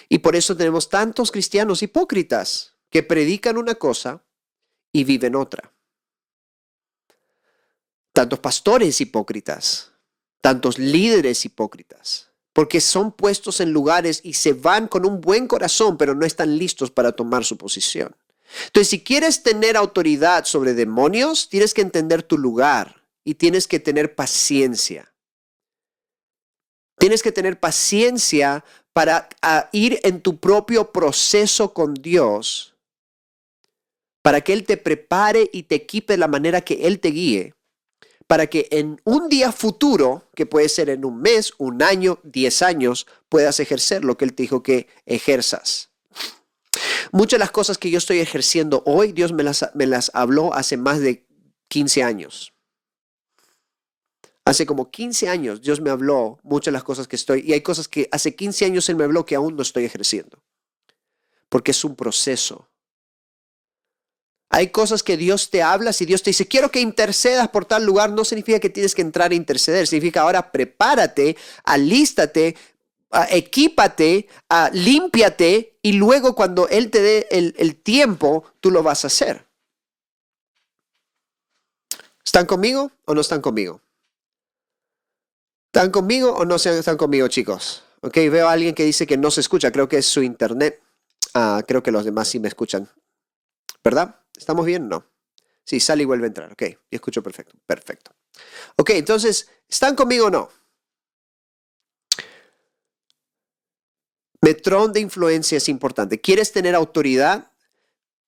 Speaker 1: Y por eso tenemos tantos cristianos hipócritas que predican una cosa y viven otra tantos pastores hipócritas, tantos líderes hipócritas, porque son puestos en lugares y se van con un buen corazón, pero no están listos para tomar su posición. Entonces, si quieres tener autoridad sobre demonios, tienes que entender tu lugar y tienes que tener paciencia. Tienes que tener paciencia para ir en tu propio proceso con Dios, para que Él te prepare y te equipe de la manera que Él te guíe para que en un día futuro, que puede ser en un mes, un año, diez años, puedas ejercer lo que Él te dijo que ejerzas. Muchas de las cosas que yo estoy ejerciendo hoy, Dios me las, me las habló hace más de 15 años. Hace como 15 años Dios me habló muchas de las cosas que estoy, y hay cosas que hace 15 años Él me habló que aún no estoy ejerciendo, porque es un proceso. Hay cosas que Dios te habla, si Dios te dice, quiero que intercedas por tal lugar, no significa que tienes que entrar a interceder, significa ahora prepárate, alístate, equípate, límpiate y luego cuando Él te dé el, tiempo, tú lo vas a hacer. ¿Están conmigo o no están conmigo? ¿Están conmigo o no están conmigo, chicos? Ok, veo a alguien que dice que no se escucha, creo que es su internet. Ah, creo que los demás sí me escuchan. ¿Verdad? ¿Estamos bien? No. Sí, sale y vuelve a entrar. Ok, y escucho perfecto. Perfecto. Ok, entonces, ¿están conmigo o no? Metrón de influencia es importante. ¿Quieres tener autoridad?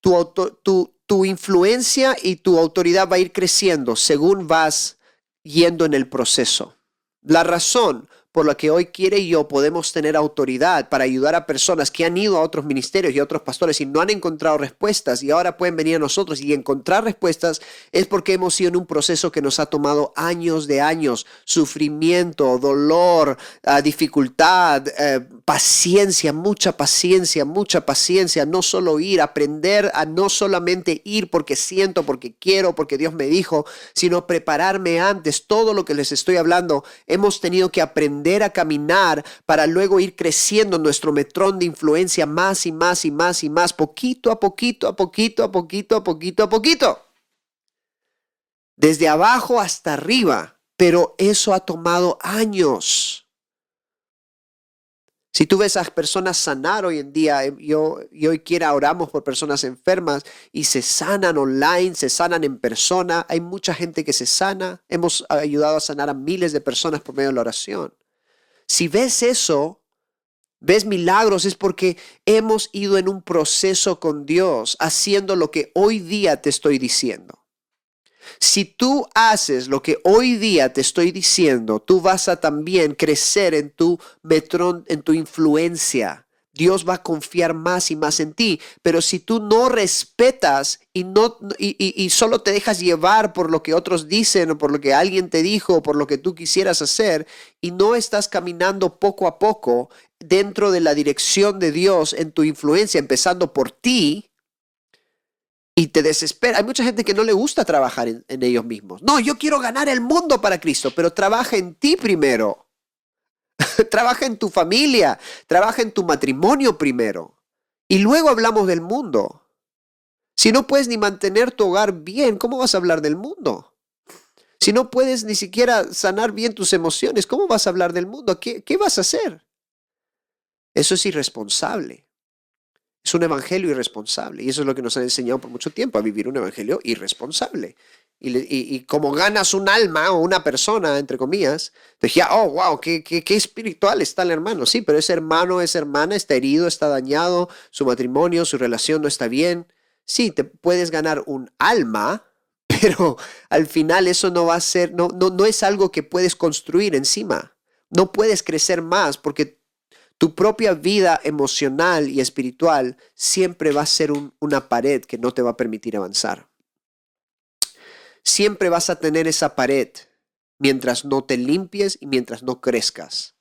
Speaker 1: Tu, tu, tu influencia y tu autoridad va a ir creciendo según vas yendo en el proceso. La razón por la que hoy quiere y yo podemos tener autoridad para ayudar a personas que han ido a otros ministerios y a otros pastores y no han encontrado respuestas y ahora pueden venir a nosotros y encontrar respuestas es porque hemos sido en un proceso que nos ha tomado años de años, sufrimiento, dolor, ah, dificultad, eh, paciencia, mucha paciencia, mucha paciencia, no solo ir, aprender a no solamente ir porque siento, porque quiero, porque Dios me dijo, sino prepararme antes, todo lo que les estoy hablando, hemos tenido que aprender a caminar para luego ir creciendo nuestro metrón de influencia más y más y más y más, poquito a poquito, a poquito, a poquito, a poquito, a poquito. Desde abajo hasta arriba, pero eso ha tomado años. Si tú ves a personas sanar hoy en día, eh, yo, y hoy quiera oramos por personas enfermas y se sanan online, se sanan en persona. Hay mucha gente que se sana. Hemos ayudado a sanar a miles de personas por medio de la oración. Si ves eso, ves milagros, es porque hemos ido en un proceso con Dios, haciendo lo que hoy día te estoy diciendo. Si tú haces lo que hoy día te estoy diciendo, tú vas a también crecer en tu metrón, en tu influencia. Dios va a confiar más y más en ti. Pero si tú no respetas y, no, y, solo te dejas llevar por lo que otros dicen o por lo que alguien te dijo o por lo que tú quisieras hacer y no estás caminando poco a poco dentro de la dirección de Dios en tu influencia, empezando por ti, y te desespera. Hay mucha gente que no le gusta trabajar en, ellos mismos. No, yo quiero ganar el mundo para Cristo, pero trabaja en ti primero. *laughs* trabaja en tu familia, trabaja en tu matrimonio primero. Y luego hablamos del mundo. Si no puedes ni mantener tu hogar bien, ¿cómo vas a hablar del mundo? Si no puedes ni siquiera sanar bien tus emociones, ¿cómo vas a hablar del mundo? ¿Qué, qué vas a hacer? Eso es irresponsable. Es un evangelio irresponsable. Y eso es lo que nos han enseñado por mucho tiempo, a vivir un evangelio irresponsable. Y, como ganas un alma o una persona, entre comillas, te decía, oh, wow, qué, qué, qué, espiritual está el hermano. Sí, pero ese hermano, esa hermana está herido, está dañado, su matrimonio, su relación no está bien. Sí, te puedes ganar un alma, *laughs* pero al final eso no va a ser, no, no, no es algo que puedes construir encima. No puedes crecer más porque tu propia vida emocional y espiritual siempre va a ser una pared que no te va a permitir avanzar. Siempre vas a tener esa pared mientras no te limpies y mientras no crezcas.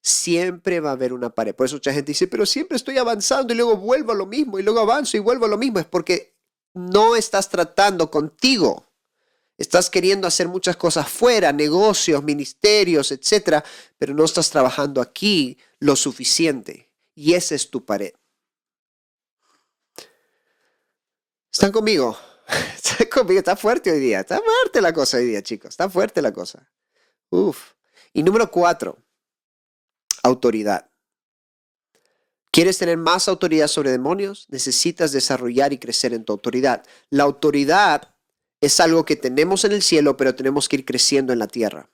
Speaker 1: Siempre va a haber una pared. Por eso mucha gente dice, pero siempre estoy avanzando y luego vuelvo a lo mismo y luego avanzo y vuelvo a lo mismo. Es porque no estás tratando contigo. Estás queriendo hacer muchas cosas fuera, negocios, ministerios, etcétera, pero no estás trabajando aquí lo suficiente. Y esa es tu pared. ¿Están conmigo? *laughs* ¿Están conmigo? Está fuerte hoy día. Está fuerte la cosa hoy día, chicos. Está fuerte la cosa. Uf. Y número cuatro, autoridad. ¿Quieres tener más autoridad sobre demonios? Necesitas desarrollar y crecer en tu autoridad. La autoridad es algo que tenemos en el cielo, pero tenemos que ir creciendo en la tierra.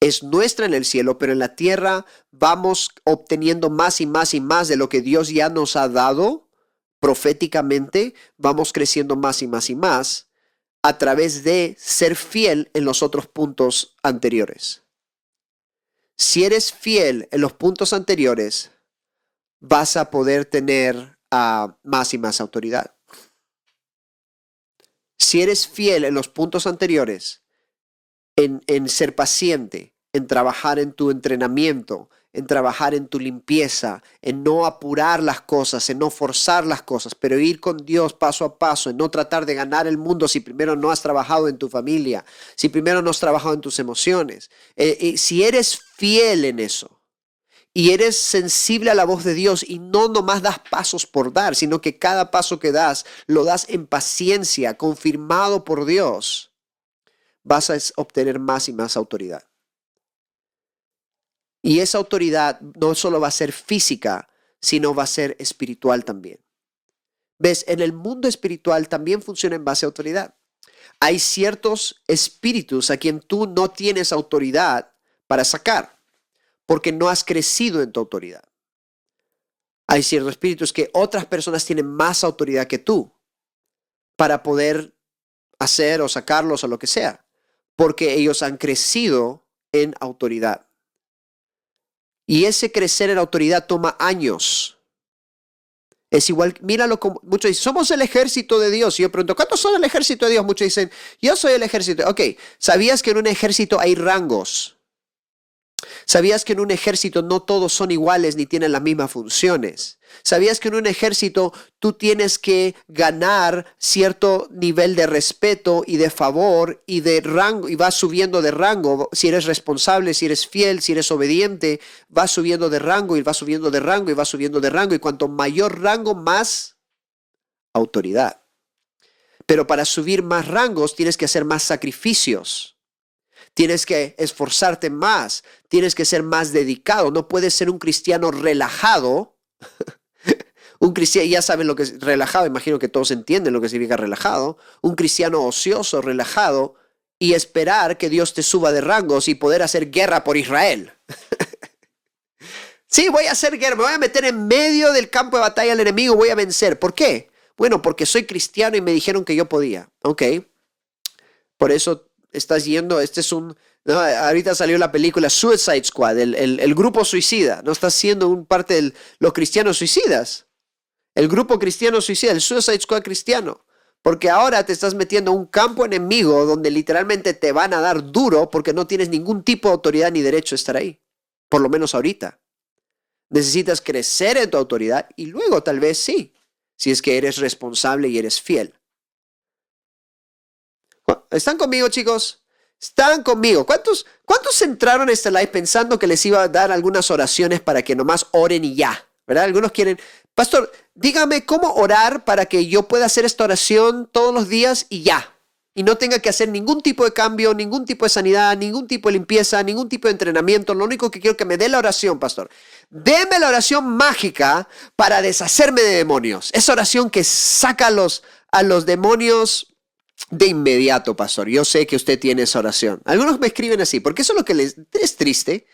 Speaker 1: Es nuestra en el cielo, pero en la tierra vamos obteniendo más y más y más de lo que Dios ya nos ha dado proféticamente, vamos creciendo más y más y más a través de ser fiel en los otros puntos anteriores. Si eres fiel en los puntos anteriores, vas a poder tener ah, más y más autoridad. Si eres fiel en los puntos anteriores, en, en ser paciente, en trabajar en tu entrenamiento, en trabajar en tu limpieza, en no apurar las cosas, en no forzar las cosas, pero ir con Dios paso a paso, en no tratar de ganar el mundo si primero no has trabajado en tu familia, si primero no has trabajado en tus emociones. Eh, eh, si eres fiel en eso, y eres sensible a la voz de Dios y no nomás das pasos por dar, sino que cada paso que das lo das en paciencia, confirmado por Dios, vas a obtener más y más autoridad. Y esa autoridad no solo va a ser física, sino va a ser espiritual también. ¿Ves? En el mundo espiritual también funciona en base a autoridad. Hay ciertos espíritus a quien tú no tienes autoridad para sacar porque no has crecido en tu autoridad. Hay ciertos espíritus que otras personas tienen más autoridad que tú para poder hacer o sacarlos o lo que sea, porque ellos han crecido en autoridad. Y ese crecer en autoridad toma años. Es igual, míralo como muchos dicen, somos el ejército de Dios. Y yo pregunto, ¿cuántos son el ejército de Dios? Muchos dicen, yo soy el ejército. Ok, ¿sabías que en un ejército hay rangos? ¿Sabías que en un ejército no todos son iguales ni tienen las mismas funciones? ¿Sabías que en un ejército tú tienes que ganar cierto nivel de respeto y de favor y de rango y vas subiendo de rango? Si eres responsable, si eres fiel, si eres obediente, vas subiendo de rango y vas subiendo de rango y vas subiendo de rango y cuanto mayor rango, más autoridad. Pero para subir más rangos tienes que hacer más sacrificios Tienes que esforzarte más, tienes que ser más dedicado, no puedes ser un cristiano relajado. *laughs* un cristiano, ya saben lo que es relajado, imagino que todos entienden lo que significa relajado. Un cristiano ocioso, relajado, y esperar que Dios te suba de rangos y poder hacer guerra por Israel. *laughs* sí, voy a hacer guerra, me voy a meter en medio del campo de batalla al enemigo, voy a vencer. ¿Por qué? Bueno, porque soy cristiano y me dijeron que yo podía. Ok. Por eso estás yendo, este es un... ahorita salió la película Suicide Squad, el, grupo suicida. No estás siendo un parte de los cristianos suicidas. El grupo cristiano suicida, el Suicide Squad cristiano. Porque ahora te estás metiendo a un campo enemigo donde literalmente te van a dar duro porque no tienes ningún tipo de autoridad ni derecho a estar ahí. Por lo menos ahorita. Necesitas crecer en tu autoridad y luego tal vez sí, si es que eres responsable y eres fiel. ¿Están conmigo, chicos? Están conmigo. ¿Cuántos, ¿Cuántos entraron a este live pensando que les iba a dar algunas oraciones para que nomás oren y ya? ¿Verdad? Algunos quieren, pastor, dígame cómo orar para que yo pueda hacer esta oración todos los días y ya. Y no tenga que hacer ningún tipo de cambio, ningún tipo de sanidad, ningún tipo de limpieza, ningún tipo de entrenamiento. Lo único que quiero que me dé la oración, pastor. Deme la oración mágica para deshacerme de demonios. Esa oración que saca los, a los demonios de inmediato, pastor. Yo sé que usted tiene esa oración. Algunos me escriben así, porque eso es lo que les es triste.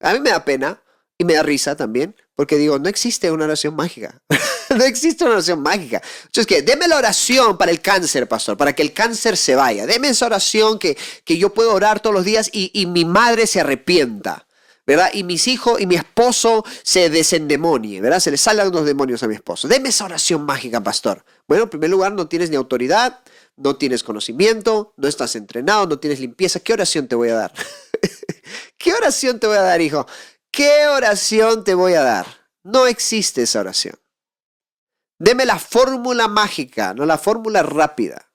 Speaker 1: A mí me da pena y me da risa también, porque digo, no existe una oración mágica. *laughs* no existe una oración mágica. Entonces, que deme la oración para el cáncer, pastor, para que el cáncer se vaya. Deme esa oración que, que yo puedo orar todos los días y, y mi madre se arrepienta. ¿verdad? Y mis hijos y mi esposo se desendemonie, ¿verdad? Se le salgan los demonios a mi esposo. Deme esa oración mágica, pastor. Bueno, en primer lugar, no tienes ni autoridad, no tienes conocimiento, no estás entrenado, no tienes limpieza. ¿Qué oración te voy a dar? *laughs* ¿Qué oración te voy a dar, hijo? ¿Qué oración te voy a dar? No existe esa oración. Deme la fórmula mágica, no la fórmula rápida.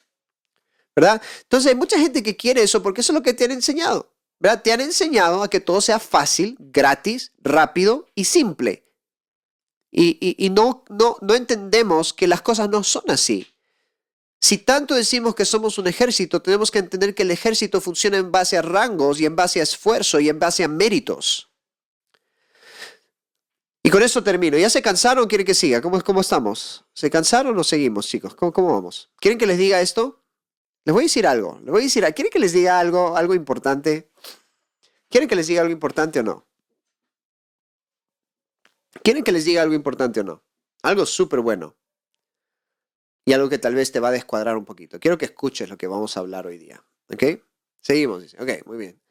Speaker 1: ¿Verdad? Entonces hay mucha gente que quiere eso porque eso es lo que te han enseñado. ¿Verdad? Te han enseñado a que todo sea fácil, gratis, rápido y simple. Y, y no, no, no entendemos que las cosas no son así. Si tanto decimos que somos un ejército, tenemos que entender que el ejército funciona en base a rangos y en base a esfuerzo y en base a méritos. Y con eso termino. ¿Ya se cansaron o quieren que siga? ¿Cómo, cómo estamos? ¿Se cansaron o seguimos, chicos? ¿Cómo, ¿Cómo, vamos? ¿Quieren que les diga esto? Les voy a decir algo. Les voy a decir, ¿quieren que les diga algo, algo importante? ¿Quieren que les diga algo importante o no? ¿Quieren que les diga algo importante o no? Algo súper bueno y algo que tal vez te va a descuadrar un poquito. Quiero que escuches lo que vamos a hablar hoy día. ¿Ok? Seguimos. Ok, muy bien.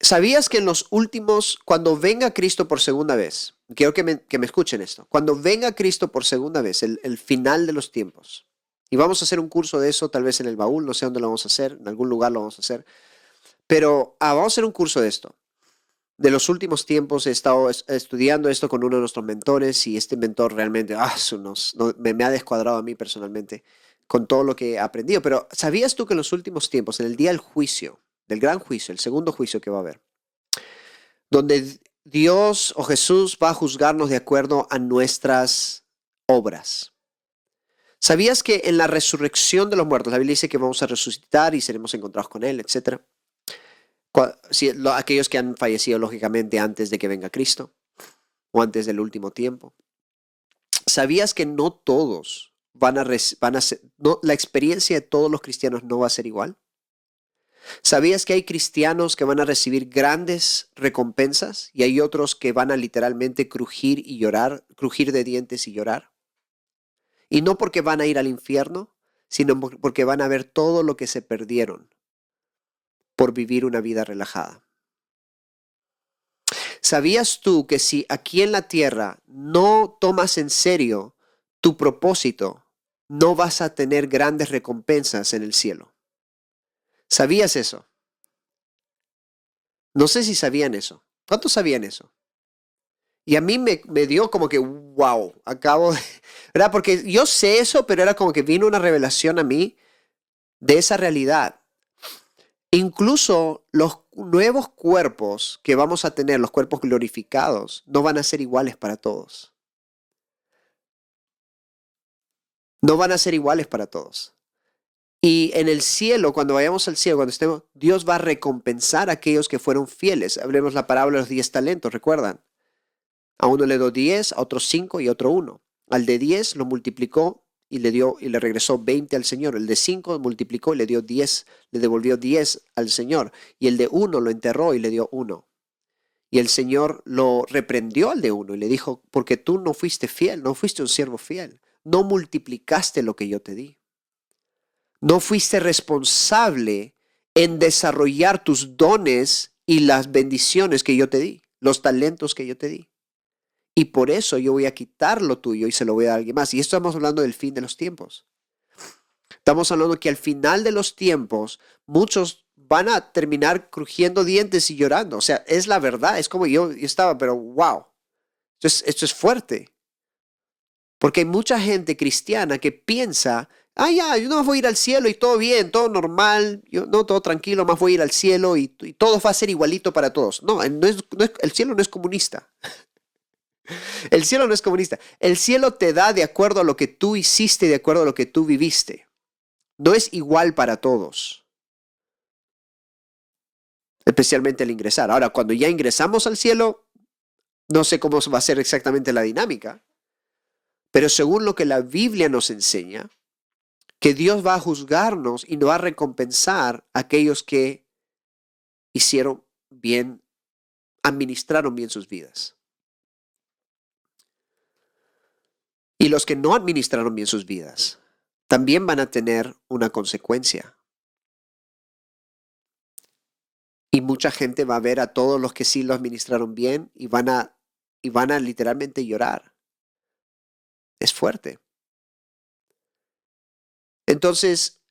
Speaker 1: ¿Sabías que en los últimos, cuando venga Cristo por segunda vez, quiero que me, escuchen esto, cuando venga Cristo por segunda vez, el, el, final de los tiempos, y vamos a hacer un curso de eso, tal vez en el baúl, no sé dónde lo vamos a hacer, en algún lugar lo vamos a hacer, pero ah, vamos a hacer un curso de esto de los últimos tiempos he estado estudiando esto con uno de nuestros mentores y este mentor realmente ah, me, ha descuadrado a mí personalmente con todo lo que he aprendido. Pero ¿sabías tú que en los últimos tiempos, en el día del juicio, del gran juicio, el segundo juicio que va a haber, donde Dios o Jesús va a juzgarnos de acuerdo a nuestras obras? ¿Sabías que en la resurrección de los muertos, la Biblia dice que vamos a resucitar y seremos encontrados con Él, etcétera? Aquellos que han fallecido lógicamente antes de que venga Cristo o antes del último tiempo. ¿Sabías que no todos van a, van a ser, no, la experiencia de todos los cristianos no va a ser igual? ¿Sabías que hay cristianos que van a recibir grandes recompensas y hay otros que van a literalmente crujir y llorar, crujir de dientes y llorar? Y no porque van a ir al infierno, sino porque van a ver todo lo que se perdieron por vivir una vida relajada. ¿Sabías tú que si aquí en la tierra no tomas en serio tu propósito, no vas a tener grandes recompensas en el cielo? ¿Sabías eso? No sé si sabían eso. ¿Cuántos sabían eso? Y a mí me, me, dio como que, wow, acabo de... *laughs* ¿Verdad? Porque yo sé eso, pero era como que vino una revelación a mí de esa realidad. Incluso los nuevos cuerpos que vamos a tener, los cuerpos glorificados, no van a ser iguales para todos. No van a ser iguales para todos. Y en el cielo, cuando vayamos al cielo, cuando estemos, Dios va a recompensar a aquellos que fueron fieles. Hablemos la parábola de los diez talentos, ¿recuerdan? A uno le dio diez, a otro cinco y a otro uno. Al de diez lo multiplicó y le dio y le regresó veinte al Señor. El de cinco multiplicó y le dio diez, le devolvió diez al Señor. Y el de uno lo enterró y le dio uno. Y el Señor lo reprendió al de uno y le dijo, porque tú no fuiste fiel, no fuiste un siervo fiel, no multiplicaste lo que yo te di. No fuiste responsable en desarrollar tus dones y las bendiciones que yo te di, los talentos que yo te di. Y por eso yo voy a quitar lo tuyo y se lo voy a dar a alguien más. Y esto estamos hablando del fin de los tiempos. Estamos hablando que al final de los tiempos muchos van a terminar crujiendo dientes y llorando. O sea, es la verdad. Es como yo, estaba, pero wow. Esto esto es fuerte. Porque hay mucha gente cristiana que piensa ah, ya, yo no voy a ir al cielo y todo bien, todo normal, yo, no, todo tranquilo, más voy a ir al cielo y, todo va a ser igualito para todos. No, no es, el cielo no es comunista. El cielo no es comunista. El cielo te da de acuerdo a lo que tú hiciste, de acuerdo a lo que tú viviste. No es igual para todos. Especialmente al ingresar. Ahora, cuando ya ingresamos al cielo, no sé cómo va a ser exactamente la dinámica, pero según lo que la Biblia nos enseña, que Dios va a juzgarnos y nos va a recompensar a aquellos que hicieron bien, administraron bien sus vidas. Y los que no administraron bien sus vidas también van a tener una consecuencia. Y mucha gente va a ver a todos los que sí lo administraron bien y van a, y van a literalmente llorar. Es fuerte. Entonces,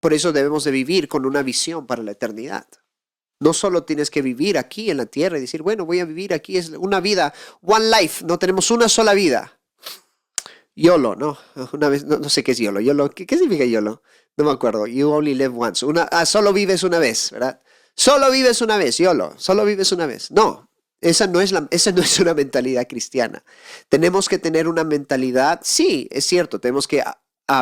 Speaker 1: por eso debemos de vivir con una visión para la eternidad. No solo tienes que vivir aquí en la tierra y decir, bueno, voy a vivir aquí, es una vida, one life, no tenemos una sola vida. YOLO, ¿no? Una vez, no, sé qué es YOLO. YOLO ¿qué, significa YOLO? No me acuerdo. You only live once. Una, ah, solo vives una vez, ¿verdad? Solo vives una vez, YOLO. Solo vives una vez. No, esa no, es la, esa no es una mentalidad cristiana. Tenemos que tener una mentalidad, sí, es cierto, tenemos que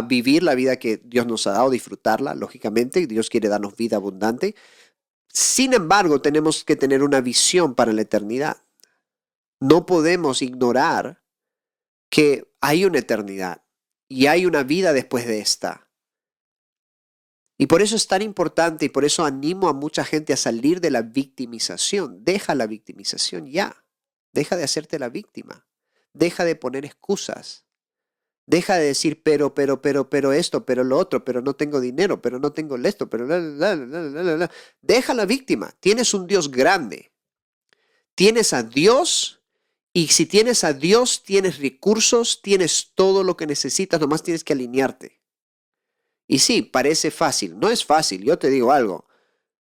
Speaker 1: vivir la vida que Dios nos ha dado, disfrutarla, lógicamente. Dios quiere darnos vida abundante. Sin embargo, tenemos que tener una visión para la eternidad. No podemos ignorar que hay una eternidad y hay una vida después de esta. Y por eso es tan importante y por eso animo a mucha gente a salir de la victimización. Deja la victimización ya. Deja de hacerte la víctima. Deja de poner excusas. Deja de decir, pero, pero, pero, pero esto, pero lo otro, pero no tengo dinero, pero no tengo esto, pero... La, la, la, Deja la víctima. Tienes un Dios grande. Tienes a Dios y si tienes a Dios, tienes recursos, tienes todo lo que necesitas, nomás tienes que alinearte. Y sí, parece fácil. No es fácil, yo te digo algo.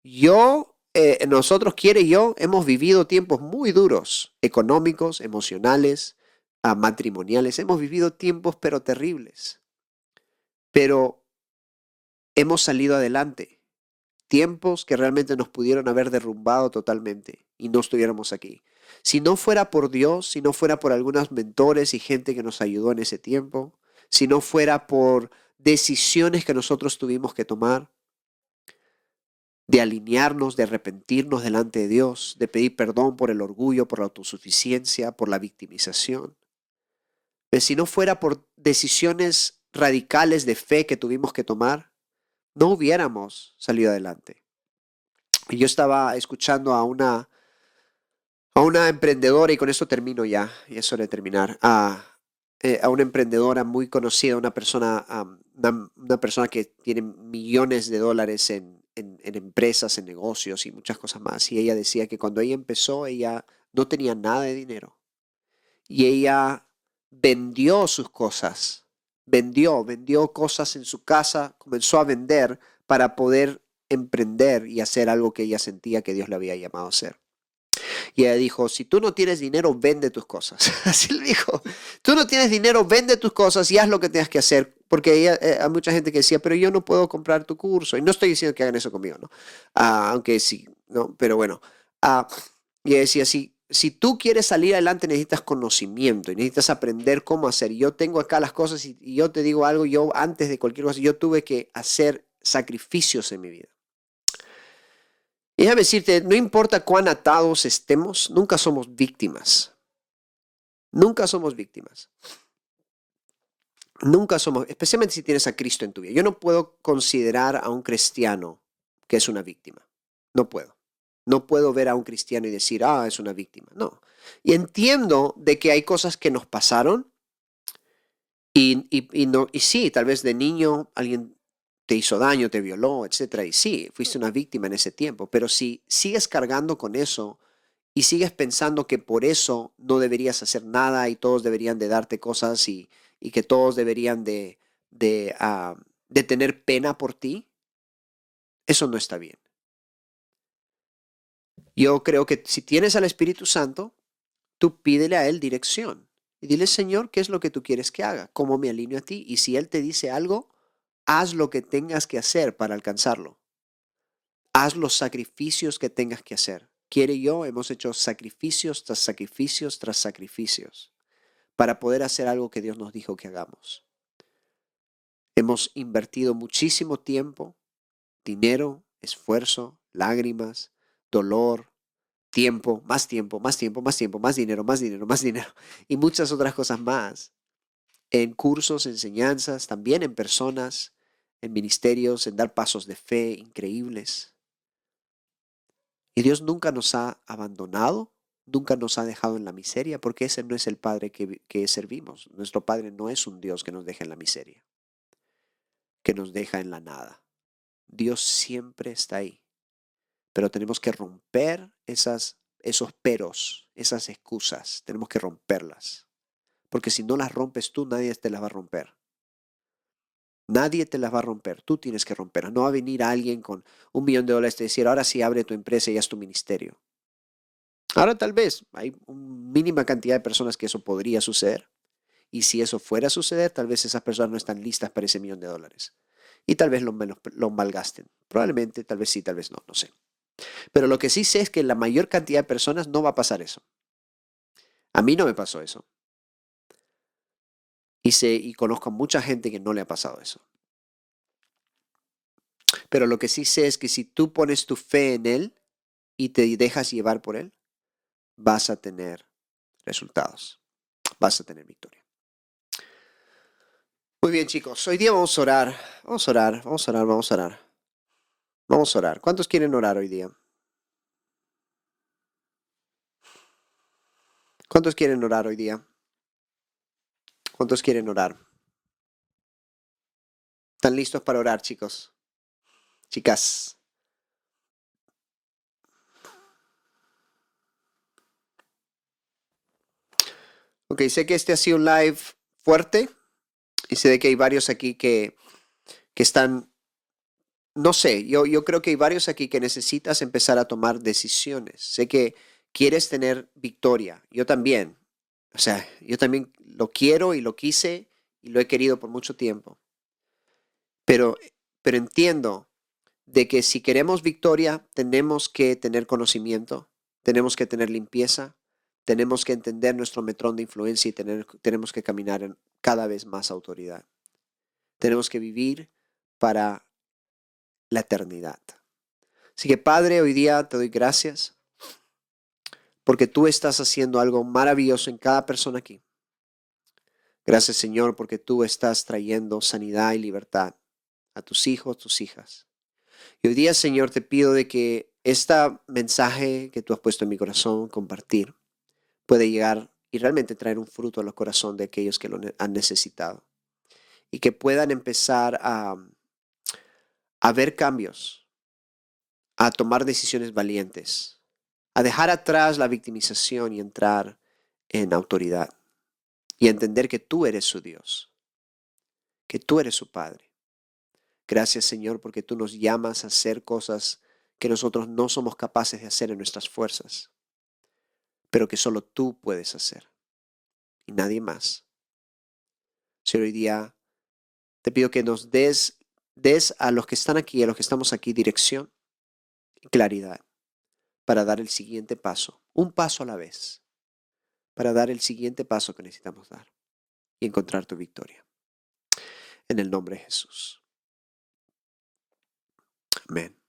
Speaker 1: Yo, eh, nosotros, quiere yo, hemos vivido tiempos muy duros, económicos, emocionales, matrimoniales. Hemos vivido tiempos pero terribles. Pero hemos salido adelante. Tiempos que realmente nos pudieron haber derrumbado totalmente y no estuviéramos aquí. Si no fuera por Dios, si no fuera por algunos mentores y gente que nos ayudó en ese tiempo, si no fuera por decisiones que nosotros tuvimos que tomar, de alinearnos, de arrepentirnos delante de Dios, de pedir perdón por el orgullo, por la autosuficiencia, por la victimización, si no fuera por decisiones radicales de fe que tuvimos que tomar, no hubiéramos salido adelante. Yo estaba escuchando a una, a una emprendedora, y con eso termino ya, y eso de terminar, a, eh, a una emprendedora muy conocida, una persona, una, persona que tiene millones de dólares en, en, en empresas, en negocios y muchas cosas más. Y ella decía que cuando ella empezó, ella no tenía nada de dinero. Y ella vendió sus cosas, vendió, vendió cosas en su casa, comenzó a vender para poder emprender y hacer algo que ella sentía que Dios le había llamado a hacer. Y ella dijo, si tú no tienes dinero, vende tus cosas. *laughs* Así le dijo, tú no tienes dinero, vende tus cosas y haz lo que tengas que hacer. Porque ella, eh, hay mucha gente que decía, pero yo no puedo comprar tu curso. Y no estoy diciendo que hagan eso conmigo, ¿no? Ah, aunque sí, ¿no? Pero bueno. Ah, y ella decía, sí, si tú quieres salir adelante necesitas conocimiento y necesitas aprender cómo hacer. Yo tengo acá las cosas y, yo te digo algo, yo antes de cualquier cosa, yo tuve que hacer sacrificios en mi vida. Y déjame decirte, no importa cuán atados estemos, nunca somos víctimas. Nunca somos víctimas. Nunca somos, especialmente si tienes a Cristo en tu vida. Yo no puedo considerar a un cristiano que es una víctima. No puedo. No puedo ver a un cristiano y decir, ah, es una víctima. No. Y entiendo de que hay cosas que nos pasaron y, y, y sí, tal vez de niño alguien te hizo daño, te violó, etc. Y sí, fuiste una víctima en ese tiempo. Pero si sigues cargando con eso y sigues pensando que por eso no deberías hacer nada y todos deberían de darte cosas y, y que todos deberían de, de, ah, de tener pena por ti, eso no está bien. Yo creo que si tienes al Espíritu Santo, tú pídele a Él dirección. Y dile, Señor, ¿qué es lo que tú quieres que haga? ¿Cómo me alineo a ti? Y si Él te dice algo, haz lo que tengas que hacer para alcanzarlo. Haz los sacrificios que tengas que hacer. Quiere yo, hemos hecho sacrificios tras sacrificios tras sacrificios para poder hacer algo que Dios nos dijo que hagamos. Hemos invertido muchísimo tiempo, dinero, esfuerzo, lágrimas, dolor, tiempo, más tiempo, más tiempo, más tiempo, más dinero, más dinero, más dinero *laughs* y muchas otras cosas más. En cursos, enseñanzas, también en personas, en ministerios, en dar pasos de fe increíbles. Y Dios nunca nos ha abandonado, nunca nos ha dejado en la miseria, porque ese no es el Padre que, que servimos. Nuestro Padre no es un Dios que nos deja en la miseria, que nos deja en la nada. Dios siempre está ahí pero tenemos que romper esas, esos peros, esas excusas. Tenemos que romperlas. Porque si no las rompes tú, nadie te las va a romper. Nadie te las va a romper. Tú tienes que romperlas. No va a venir alguien con un millón de dólares y decir, ahora sí abre tu empresa y haz tu ministerio. Ahora tal vez hay una mínima cantidad de personas que eso podría suceder. Y si eso fuera a suceder, tal vez esas personas no están listas para ese millón de dólares. Y tal vez lo, malgasten. Probablemente, tal vez sí, tal vez no, no sé. Pero lo que sí sé es que la mayor cantidad de personas no va a pasar eso. A mí no me pasó eso. Y, sé, y conozco a mucha gente que no le ha pasado eso. Pero lo que sí sé es que si tú pones tu fe en Él y te dejas llevar por Él, vas a tener resultados. Vas a tener victoria. Muy bien, chicos. Hoy día vamos a orar. Vamos a orar, vamos a orar, vamos a orar. Vamos a orar. ¿Cuántos quieren orar hoy día? ¿Cuántos quieren orar hoy día? ¿Cuántos quieren orar? ¿Están listos para orar, chicos? Chicas. Ok, sé que este ha sido un live fuerte y sé que hay varios aquí que, que están no sé, yo, yo creo que hay varios aquí que necesitas empezar a tomar decisiones. Sé que quieres tener victoria, yo también. O sea, yo también lo quiero y lo quise y lo he querido por mucho tiempo. Pero, pero entiendo de que si queremos victoria, tenemos que tener conocimiento, tenemos que tener limpieza, tenemos que entender nuestro metrón de influencia y tener, tenemos que caminar en cada vez más autoridad. Tenemos que vivir para la eternidad. Así que Padre, hoy día te doy gracias porque tú estás haciendo algo maravilloso en cada persona aquí. Gracias Señor porque tú estás trayendo sanidad y libertad a tus hijos, tus hijas. Y hoy día Señor te pido de que este mensaje que tú has puesto en mi corazón, compartir, puede llegar y realmente traer un fruto a los corazones de aquellos que lo han necesitado. Y que puedan empezar a a ver cambios, a tomar decisiones valientes, a dejar atrás la victimización y entrar en autoridad y entender que tú eres su Dios, que tú eres su Padre. Gracias Señor porque tú nos llamas a hacer cosas que nosotros no somos capaces de hacer en nuestras fuerzas, pero que solo tú puedes hacer y nadie más. Señor, hoy día te pido que nos des des a los que están aquí, a los que estamos aquí, dirección y claridad para dar el siguiente paso, un paso a la vez, para dar el siguiente paso que necesitamos dar y encontrar tu victoria. En el nombre de Jesús. Amén.